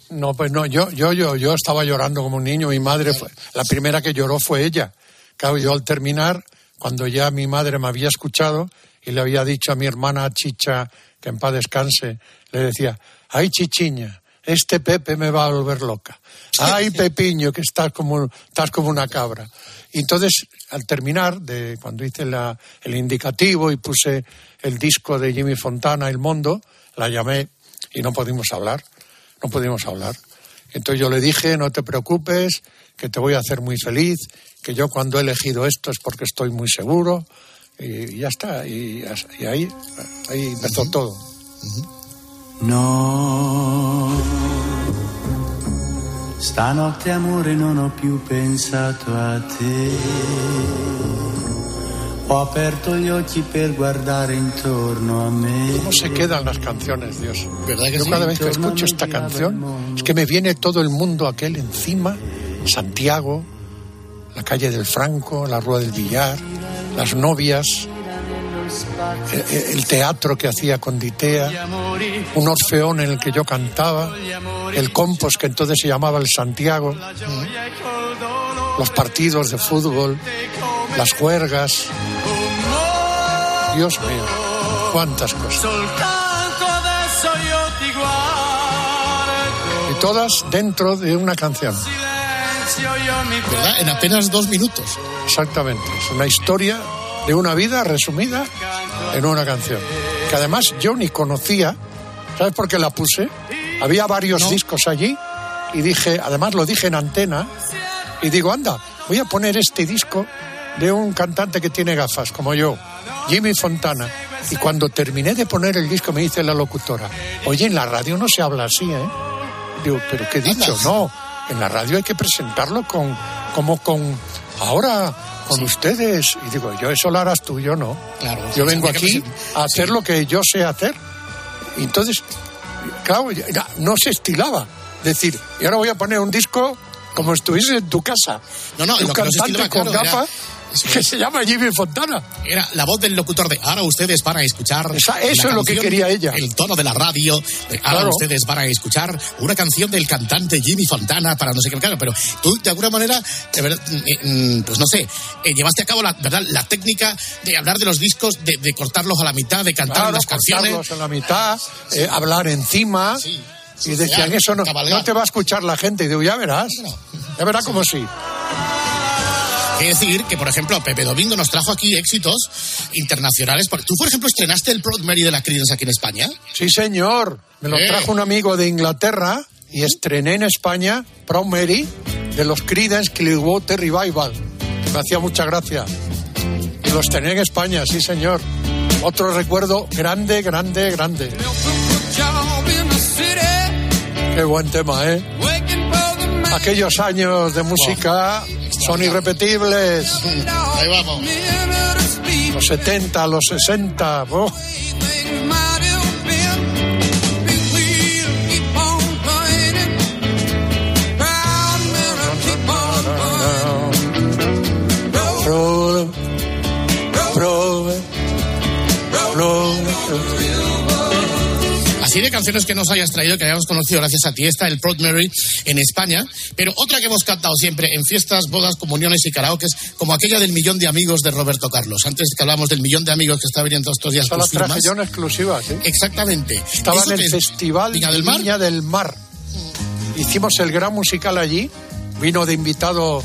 No, pues no, yo, yo, yo, yo estaba llorando como un niño. Mi madre fue, la primera que lloró fue ella. Claro, yo al terminar, cuando ya mi madre me había escuchado y le había dicho a mi hermana Chicha, que en paz descanse, le decía, ay Chichiña, este Pepe me va a volver loca. Ay Pepiño, que estás como, estás como una cabra. Y entonces, al terminar, de cuando hice la- el indicativo y puse el disco de Jimmy Fontana, El Mundo, la llamé y no pudimos hablar no pudimos hablar. Entonces yo le dije, no te preocupes, que te voy a hacer muy feliz, que yo cuando he elegido esto es porque estoy muy seguro, y ya está, y, y ahí, ahí empezó todo. No, stanotte amore non ho più pensato a te. Ho aperto gli occhi per guardare intorno a me. ¿Cómo se quedan las canciones, Dios? ¿Verdad que Yo sí? cada vez que escucho esta canción es que me viene todo el mundo aquel encima, Santiago, la calle del Franco, la Rúa del Villar, las novias, el, teatro que hacía con Ditea, un orfeón en el que yo cantaba, el compos que entonces se llamaba el Santiago, los partidos de fútbol, las juergas. Dios mío, cuántas cosas. Y todas dentro de una canción. ¿Verdad? En apenas dos minutos. Exactamente. Es una historia de una vida resumida en una canción. Que además yo ni conocía. ¿Sabes por qué la puse? Había varios discos allí y dije, además lo dije en antena, y digo, anda, voy a poner este disco de un cantante que tiene gafas, como yo, Jimmy Fontana. Y cuando terminé de poner el disco me dice la locutora, oye, en la radio no se habla así, ¿eh? Digo, ¿pero qué he dicho? No, en la radio hay que presentarlo con, como con, ahora, con ustedes. Y digo, yo eso lo harás tú, yo no. Claro. Yo vengo aquí a hacer lo que yo sé hacer. Y entonces, claro, ya- no se estilaba. Decir, y ahora voy a poner un disco como estuviese en tu casa. No, no, un no cantante estilaba, con claro, era- eso que se llama Jimmy Fontana. Era la voz del locutor de ahora ustedes van a escuchar. Esa- eso la es lo que canción, quería ella. El tono de la radio. de ahora Claro. ustedes van a escuchar una canción del cantante Jimmy Fontana para no sé qué. Claro, pero tú de alguna manera, de verdad, mm, mm, pues no sé, eh, llevaste a cabo la, ¿verdad? la técnica de hablar de los discos, de, de cortarlos a la mitad, de cantar Claro, las canciones. cortarlos en la mitad, eh, hablar encima. y decían, eso no, no te va a escuchar la gente. Y digo, ya verás. Ya verás como sí. Es decir, que por ejemplo, Pepe Domingo nos trajo aquí éxitos internacionales. Tú, por ejemplo, estrenaste el Proud Mary de la Creedence aquí en España. Sí, señor. Me lo Eh. trajo un amigo de Inglaterra y estrené en España Proud Mary de los Creedence Clearwater Revival. Me hacía mucha gracia. Y los estrené en España, sí señor. Otro recuerdo grande, grande, grande. Qué buen tema, ¿eh? Aquellos años de música son irrepetibles. Ahí vamos. Los 70, los 60. oh. De canciones que nos hayas traído, que hayamos conocido gracias a ti, está el Proud Mary en España, pero otra que hemos cantado siempre en fiestas, bodas, comuniones y karaokes, como aquella del millón de amigos de Roberto Carlos. Antes que hablamos del millón de amigos que está viniendo estos días Esa tus la traje yo en exclusiva, ¿sí? Exactamente. Estaba ¿Eso en el? Festival Viña del Mar? Viña del Mar. Hicimos el gran musical allí. Vino de invitado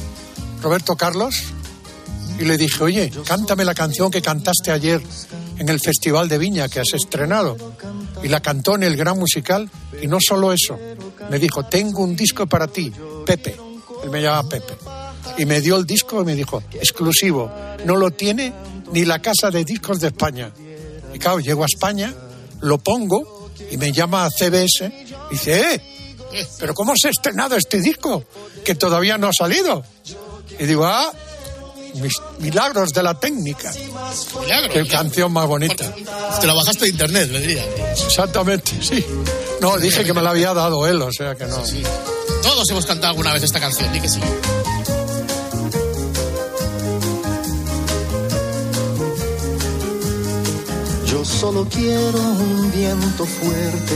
Roberto Carlos y le dije, oye, cántame la canción que cantaste ayer en el Festival de Viña que has estrenado. Y la cantó en el gran musical. Y no solo eso, me dijo, tengo un disco para ti, Pepe. Él me llama Pepe. Y me dio el disco y me dijo, exclusivo, no lo tiene ni la Casa de Discos de España. Y claro, llego a España, lo pongo y me llama a CBS y dice, eh, pero ¿cómo se ha estrenado este disco? Que todavía no ha salido. Y digo, ah, milagros de la técnica. Milagro. Qué canción más bonita. Te lo bajaste de internet, le diría. Exactamente, sí. No, dije que me la había dado él, o sea que no. Todos hemos cantado alguna vez esta canción, di que sí. Yo solo quiero un viento fuerte,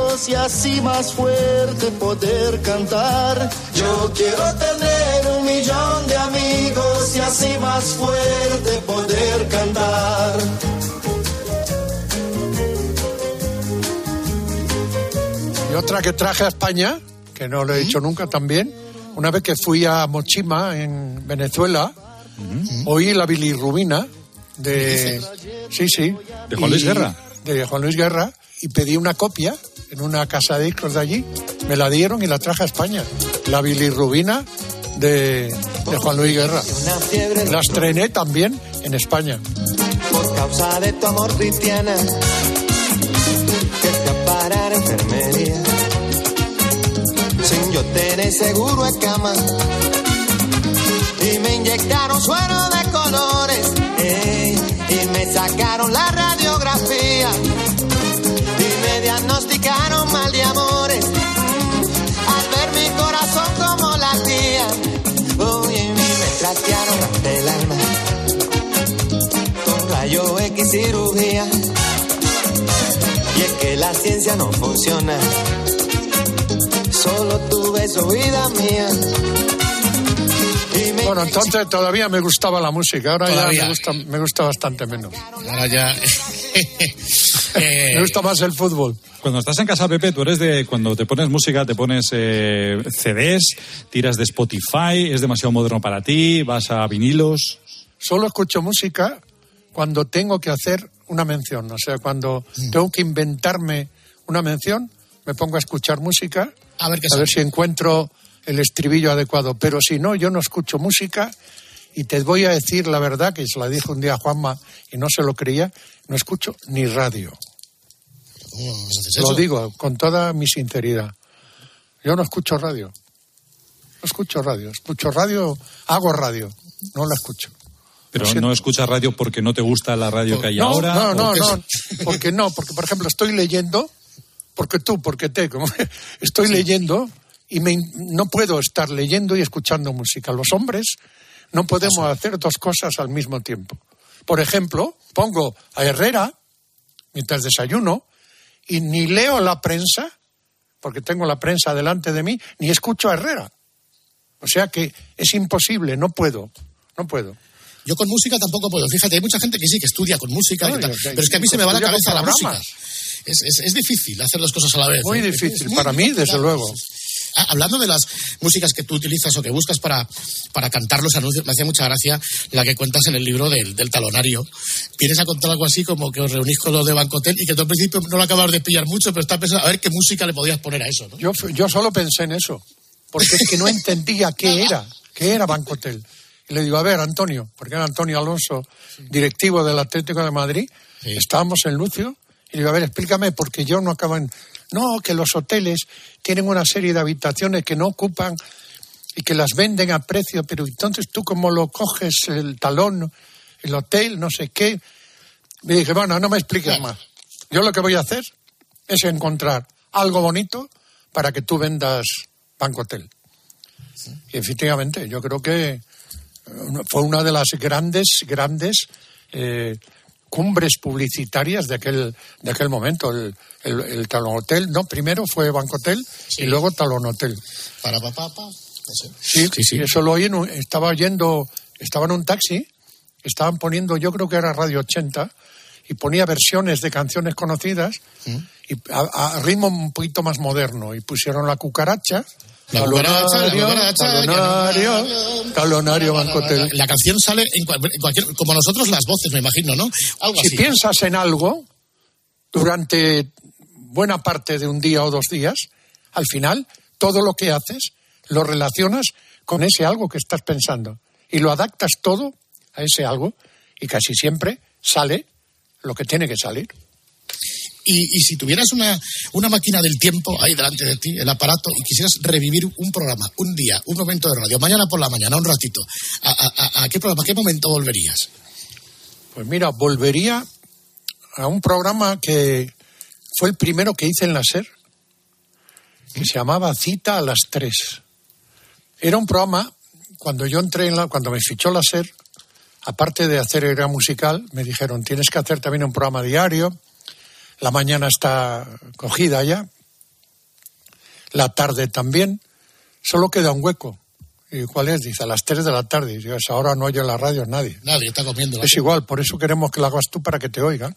y así más fuerte poder cantar. Yo quiero tener un millón de amigos y así más fuerte poder cantar. Y otra que traje a España, que no lo he dicho nunca también, una vez que fui a Mochima, en Venezuela, oí la bilirrubina de... Sí, sí. ¿De Juan Luis Guerra? De Juan Luis Guerra, y pedí una copia en una casa de discos de allí, me la dieron y la traje a España. La bilirrubina de, de Juan Luis Guerra. La estrené también en España. Por causa de tu amor cristiana, que fui a parar enfermería. Sin yo tener seguro en cama. Y me inyectaron suero de colores. ey, y me sacaron la radiografía. Diagnosticaron mal de amores. Al ver mi corazón como latía. Uy, y me trastearon ante el alma con rayo X cirugía. Y es que la ciencia no funciona. Solo tu beso, vida mía. Bueno, entonces todavía me gustaba la música, ahora ya Todavía. me gusta, me gusta bastante menos. Ahora ya. Eh, Me gusta más el fútbol. Cuando estás en casa, Pepe, tú eres de cuando te pones música, te pones eh, CDs, tiras de Spotify, es demasiado moderno para ti, vas a vinilos. Solo escucho música cuando tengo que hacer una mención, o sea, cuando tengo que inventarme una mención, me pongo a escuchar música, A ver qué a ver si encuentro el estribillo adecuado. Pero si no, yo no escucho música y te voy a decir la verdad, que se la dije un día a Juanma y no se lo creía, no escucho ni radio. ¿Cómo haces Lo digo con toda mi sinceridad. Yo no escucho radio. No escucho radio. Escucho radio, hago radio. No la escucho. Pero no escuchas radio porque no te gusta la radio que hay no, ahora. No, ¿o no, no. Porque no, porque por ejemplo estoy leyendo, porque tú, porque te, como estoy leyendo y me, no puedo estar leyendo y escuchando música. Los hombres no podemos hacer dos cosas al mismo tiempo. Por ejemplo, pongo a Herrera mientras desayuno y ni leo la prensa, porque tengo la prensa delante de mí, ni escucho a Herrera. O sea que es imposible, no puedo, no puedo. Yo con música tampoco puedo. Fíjate, hay mucha gente que sí, que estudia con música, No, y tal, yo- pero es que a mí se me va la cabeza la música. Es, es- es difícil hacer dos cosas a la vez. Muy ¿eh? difícil, Es muy para mí, desde claro. luego. Ah, Hablando de las músicas que tú utilizas o que buscas para, para cantar los anuncios, me hacía mucha gracia la que cuentas en el libro del, del talonario. Vienes a contar algo así como que os reunís con los de Bancotel y que tú al principio no lo acabas de pillar mucho, pero estás pensando a ver qué música le podías poner a eso, ¿no? Yo, yo solo pensé en eso, porque es que no entendía qué era, qué era Banco Hotel. Y le digo, a ver, Antonio, porque era Antonio Alonso, directivo del Atlético de Madrid, estábamos en Lucio, y le digo, a ver, explícame, porque yo no acaban. No, que los hoteles tienen una serie de habitaciones que no ocupan y que las venden a precio, pero entonces tú cómo lo coges el talón, el hotel, no sé qué. Me dije, bueno, no me expliques más. Yo lo que voy a hacer es encontrar algo bonito para que tú vendas Banco Hotel. Y efectivamente, yo creo que eh, fue una de las grandes, grandes eh, cumbres publicitarias de aquel, de aquel momento, el, el, el Talón Hotel. No, primero fue Banco Hotel y luego Talón Hotel. Para papá, pa, no sé. Sí, y eso lo oí, en un- estaba yendo, estaba en un taxi, estaban poniendo, yo creo que era Radio 80, y ponía versiones de canciones conocidas y a, a ritmo un poquito más moderno, y pusieron la cucaracha. La talonario, talonario Banco Hotel. La canción sale en, cual- en cualquier, como nosotros las voces, me imagino, ¿no? Algo Si así. piensas en algo durante buena parte de un día o dos días, al final todo lo que haces lo relacionas con ese algo que estás pensando y lo adaptas todo a ese algo y casi siempre sale lo que tiene que salir. Y, y si tuvieras una, una máquina del tiempo ahí delante de ti, el aparato, y quisieras revivir un programa, un día, un momento de radio, mañana por la mañana, un ratito, ¿a, a- a- a qué programa, a qué momento volverías? Pues mira, volvería a un programa que fue el primero que hice en la SER, que se llamaba Cita a las Tres. Era un programa, cuando yo entré en la, cuando me fichó la SER, aparte de hacer era musical, me dijeron, tienes que hacer también un programa diario, la mañana está cogida ya, la tarde también, solo queda un hueco. ¿Y cuál es? Dice, a las 3 de la tarde. Y digo, "Esa hora no oye la radio nadie. Nadie está comiendo. Es igual, por eso queremos que lo hagas tú para que te oigan.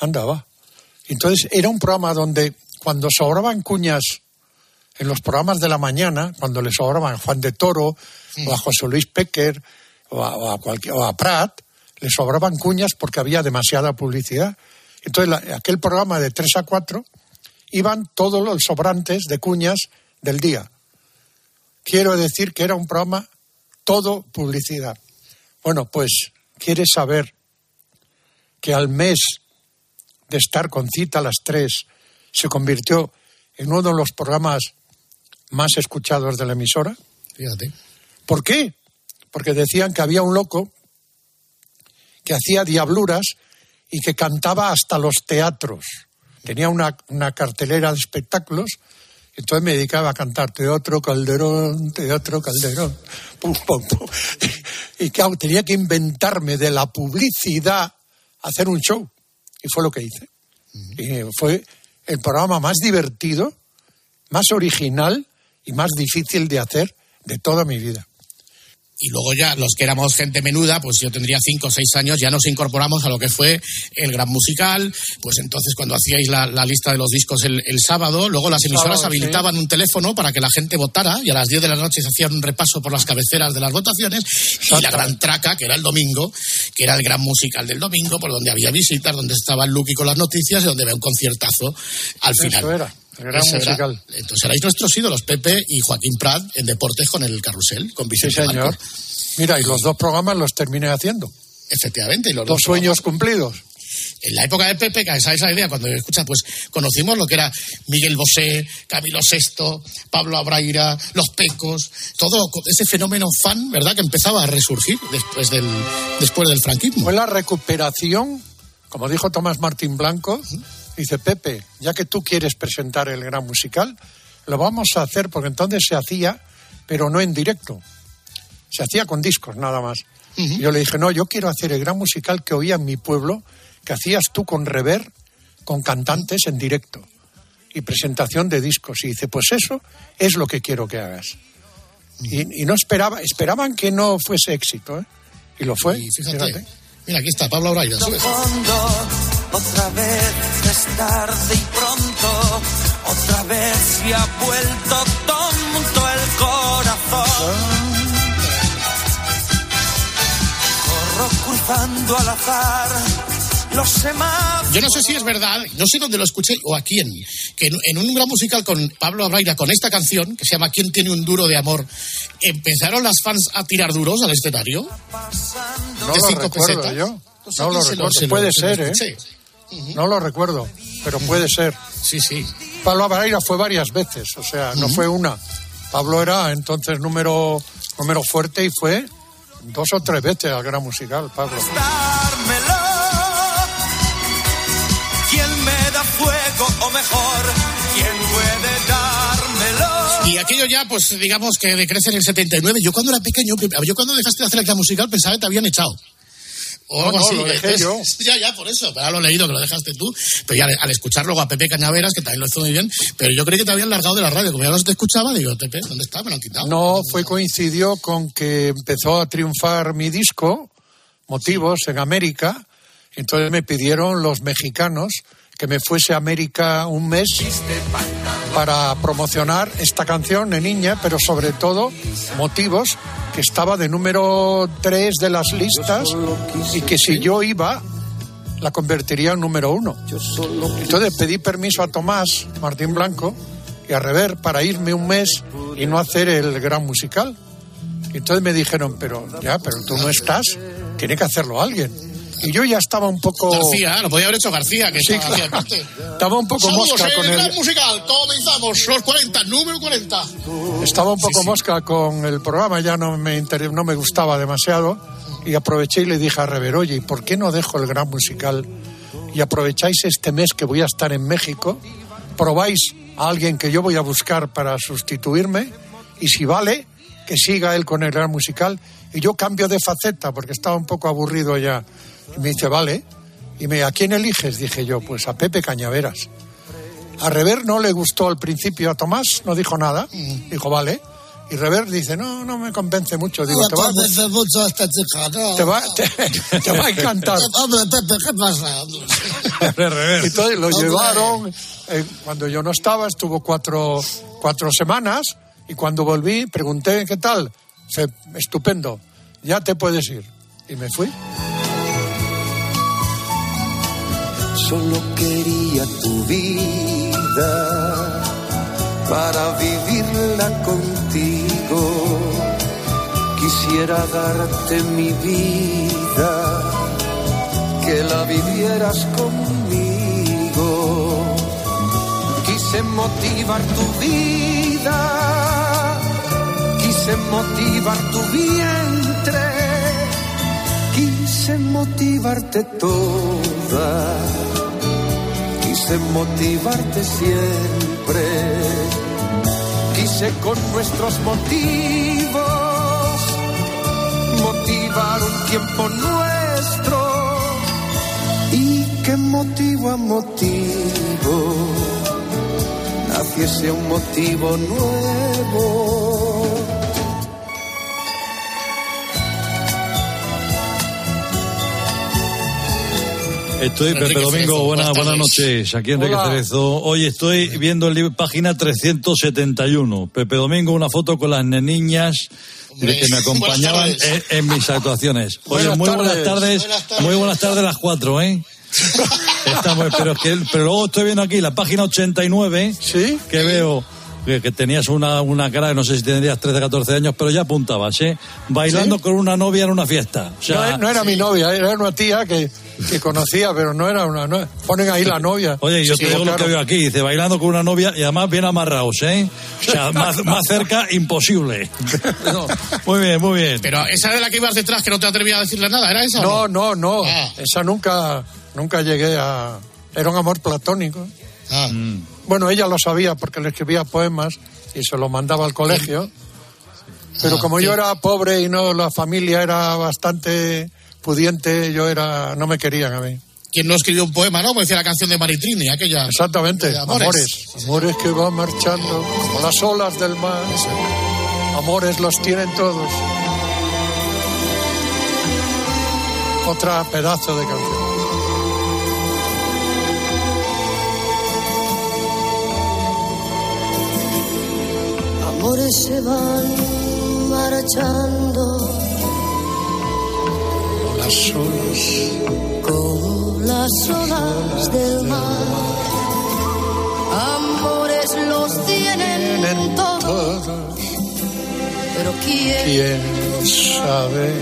Anda, va. Entonces, era un programa donde cuando sobraban cuñas en los programas de la mañana, cuando le sobraban a Juan de Toro, o a José Luis Pecker, o a, o a o a Prat, le sobraban cuñas porque había demasiada publicidad. Entonces, la- aquel programa de 3 a 4 iban todos los sobrantes de cuñas del día. Quiero decir que era un programa todo publicidad. Bueno, pues, ¿quieres saber que al mes de estar con cita a las tres se convirtió en uno de los programas más escuchados de la emisora? Fíjate. ¿Por qué? Porque decían que había un loco que hacía diabluras y que cantaba hasta los teatros. Tenía una, una cartelera de espectáculos, entonces me dedicaba a cantar Teatro Calderón, Teatro Calderón. Pum, pum, pum. Y claro, tenía que inventarme de la publicidad hacer un show. Y fue lo que hice. Y fue el programa más divertido, más original y más difícil de hacer de toda mi vida. Y luego ya los que éramos gente menuda, pues yo tendría cinco o seis años, ya nos incorporamos a lo que fue el gran musical. Pues entonces cuando hacíais la, la lista de los discos el, el sábado, luego las emisoras sábado, sí. habilitaban un teléfono para que la gente votara y a las 10 de la noche se hacía un repaso por las cabeceras de las votaciones y la gran traca, que era el domingo, que era el gran musical del domingo, por donde había visitas, donde estaba el Lucky con las noticias y donde había un conciertazo al final. Eso era, el gran musical. Entonces erais nuestros ídolos, Pepe y Joaquín Prat, en deportes con el carrusel, con Sí, Vicente señor. Marco. Mira, y los dos programas los terminé haciendo. Efectivamente, y los Dos sueños cumplidos. En la época de Pepe, que esa esa idea, cuando escuchas, pues conocimos lo que era Miguel Bosé, Camilo VI, Pablo Abraira, Los Pecos, todo ese fenómeno fan, ¿verdad?, que empezaba a resurgir después del, después del franquismo. Fue la recuperación, como dijo Tomás Martín Blanco, dice Pepe, ya que tú quieres presentar el gran musical, lo vamos a hacer porque entonces se hacía, pero no en directo. Se hacía con discos nada más. Y Yo le dije, no, yo quiero hacer el gran musical que oía en mi pueblo, que hacías tú con rever, con cantantes en directo y presentación de discos. Y dice, pues eso es lo que quiero que hagas. Y, y no esperaba, esperaban que no fuese éxito, ¿eh? Y lo fue. Y fíjate, fíjate. mira, aquí está Pablo Braida. Otra vez es tarde y pronto, otra vez se ha vuelto tonto el corazón. Corro cruzando al azar los semáforos. Yo no sé si es verdad, no sé dónde lo escuché o a quién, que en, un gran musical con Pablo Abraira, con esta canción, que se llama ¿Quién tiene un duro de amor? Empezaron las fans a tirar duros al escenario. No de lo cinco recuerdo pesetas. yo. Pues No lo recuerdo. se lo- Puede se lo ser, escuché. No lo recuerdo, pero puede ser. Sí, sí. Pablo Abraira fue varias veces, o sea, no fue una. Pablo era entonces número, número fuerte y fue dos o tres veces al gran musical, Pablo. dármelo. ¿Quién me da fuego o mejor? ¿Quién puede dármelo? Y aquello ya, pues digamos que decrece en el 79. Yo cuando era pequeño, yo cuando dejaste de hacer el gran musical pensaba que te habían echado. O No, algo no, así. lo dejé yo. Ya, ya, por eso. Pero lo he leído que lo dejaste tú. Pero ya al, al escuchar luego a Pepe Cañaveras, que también lo hizo muy bien, pero yo creí que te habían largado de la radio. Como ya no te escuchaba, digo, Pepe, ¿dónde está? Me lo han quitado. No, fue coincidió con que empezó a triunfar mi disco, Motivos, en América. Entonces me pidieron los mexicanos que me fuese a América un mes para promocionar esta canción de niña, pero sobre todo Motivos, que estaba de número 3 de las listas y que si yo iba la convertiría en número uno. Entonces pedí permiso a Tomás Martín Blanco y a Rever para irme un mes y no hacer el gran musical. Entonces me dijeron, pero ya, pero tú no estás, tiene que hacerlo alguien. Y yo ya estaba un poco... García, lo podía haber hecho García, que Sí, estaba claro. Estaba un poco Saludos, mosca eh, con gran el... musical. Comenzamos, los 40, número 40. Estaba un poco mosca con el programa, ya no me, inter- no me gustaba demasiado y aproveché y le dije a Rever, oye, ¿y por qué no dejo el gran musical y aprovecháis este mes que voy a estar en México, probáis a alguien que yo voy a buscar para sustituirme y si vale, que siga él con el gran musical y yo cambio de faceta porque estaba un poco aburrido ya. Y me dice, vale. Y me, ¿a quién eliges? Dije yo, pues a Pepe Cañaveras. A Rever no le gustó al principio a Tomás, no dijo nada. Dijo, vale. Y Rever dice, no, no me convence mucho. Digo, No te va, convence mucho esta chica, no. te va, te- te va a encantar. Hombre, Pepe, ¿qué pasa? Y entonces lo Hombre. llevaron, eh, cuando yo no estaba, estuvo cuatro, cuatro semanas y cuando volví pregunté, ¿qué tal? Dice, estupendo, ya te puedes ir. Y me fui. Solo quería tu vida para vivirla contigo. Quisiera darte mi vida, que la vivieras conmigo. Quise motivar tu vida, quise motivar tu vientre, quise motivarte toda quise motivarte siempre. Quise con nuestros motivos motivar un tiempo nuestro. Y que motivo a motivo naciese un motivo nuevo. Estoy, Pepe Domingo, Cerezo, buenas, buenas noches. Aquí Enrique Hola. Cerezo. Hoy estoy viendo el libro, página 371. Pepe Domingo, una foto con las niñas de que me acompañaban en, en mis actuaciones. Oye, Buenas muy buenas tardes. tardes. Buenas tardes. Muy buenas tardes las cuatro, ¿eh? Estamos, pero, es que, pero luego estoy viendo aquí la página 89 ¿Sí? que veo que, que tenías una, una cara, no sé si tendrías 13, 14 años, pero ya apuntabas, ¿eh? Bailando ¿Sí? con una novia en una fiesta. O sea, no, no era mi novia, era una tía que, que conocía, pero no era una. no- ponen ahí la novia. Oye, yo te digo lo que veo aquí, dice, bailando con una novia y además bien amarrados, ¿eh? O sea, más, más cerca, imposible. No, muy bien, muy bien. Pero esa de la que ibas detrás, que no te atrevías a decirle nada, ¿era esa? No, no, no. Ah. Esa nunca, nunca llegué a. Era un amor platónico. Ah. Mm. Bueno, ella lo sabía porque le escribía poemas y se los mandaba al colegio. Pero Ah, como yo era pobre y no la familia era bastante pudiente, yo era no me querían a mí. ¿Quién no escribió un poema, no? Como decía la canción de Maritrini, aquella. Exactamente, De amores. amores. amores. que van marchando como las olas del mar. Amores los tienen todos. Otra pedazo de canción. Amores se van marchando Las olas. como las olas del mar. Amores los tienen todos, pero ¿quién, ¿Quién sabe?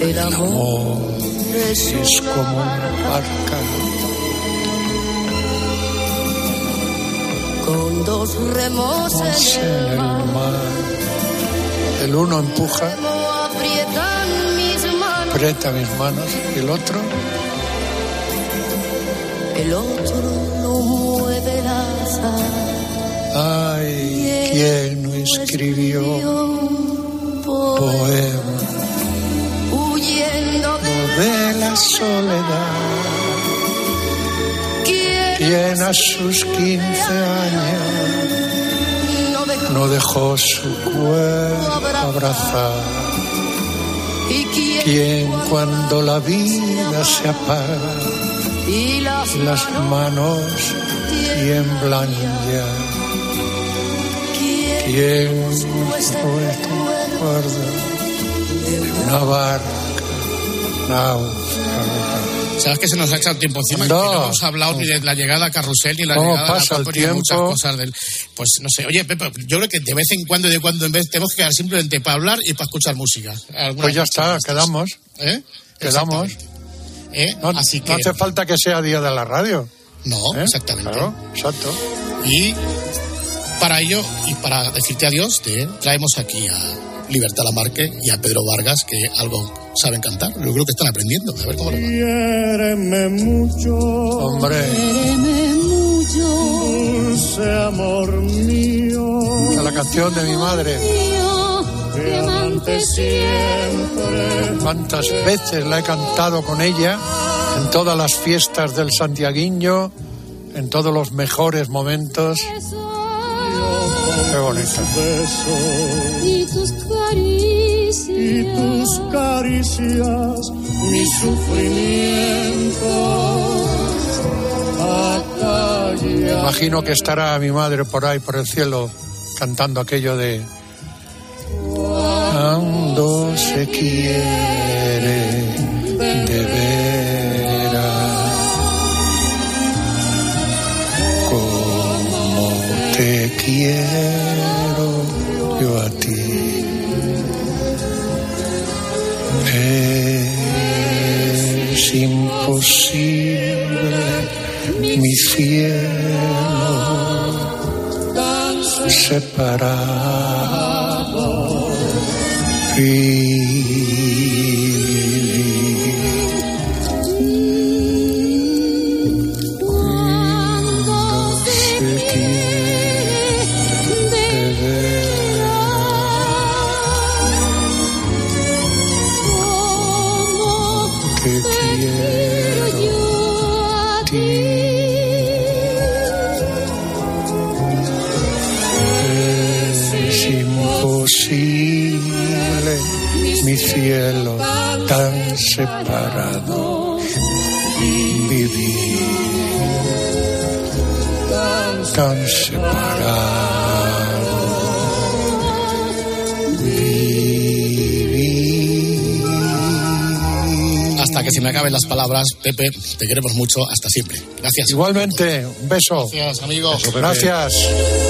El amor es Es una como una barca con dos remos en el mar. El uno empuja, Remo aprietan mis manos, aprieta mis manos, y el otro el otro lo mueve azar. Ay, ¿quién no escribió poema huyendo de la soledad? Quien ¿Quién a sus 15 años no dejó su cuerpo abrazar? ¿Quién cuando la vida se apaga y las, manos tiemblan ya? ¿Quién recuerda de una barca náufraga? ¿Sabes que se nos ha echado el tiempo encima? No. No hemos hablado ni de la llegada a Carrusel, ni la ¿Cómo llegada pasa a la Copa, ni muchas cosas del... Pues no sé. Oye, Pepe, yo creo que de vez en cuando y de cuando en vez tenemos que quedar simplemente para hablar y para escuchar música. Pues ya está, estas. quedamos. ¿Eh? Quedamos. ¿Eh? No, Así no que... hace falta que sea día de la radio. No, ¿eh? exactamente. Claro, exacto. Y para ello, y para decirte adiós, te traemos aquí a Libertad Lamarque y a Pedro Vargas, que algo saben cantar. Yo creo que están aprendiendo. A ver cómo le va. Quiéreme mucho. Hombre, Dulce amor mío. es la canción de mi madre. Que amante siempre. Cuántas veces la he cantado con ella en todas las fiestas del Santiaguiño, en todos los mejores momentos. Qué bonita. Y tus caricias. Mi sufrimiento. Acalla. Imagino que estará mi madre por ahí, por el cielo, cantando aquello de... Cuando se quiere de veras, como te quiero separado vivir. Me acaben las palabras, Pepe, te queremos mucho. Hasta siempre. Gracias. Igualmente, un beso. Gracias, amigo. Gracias.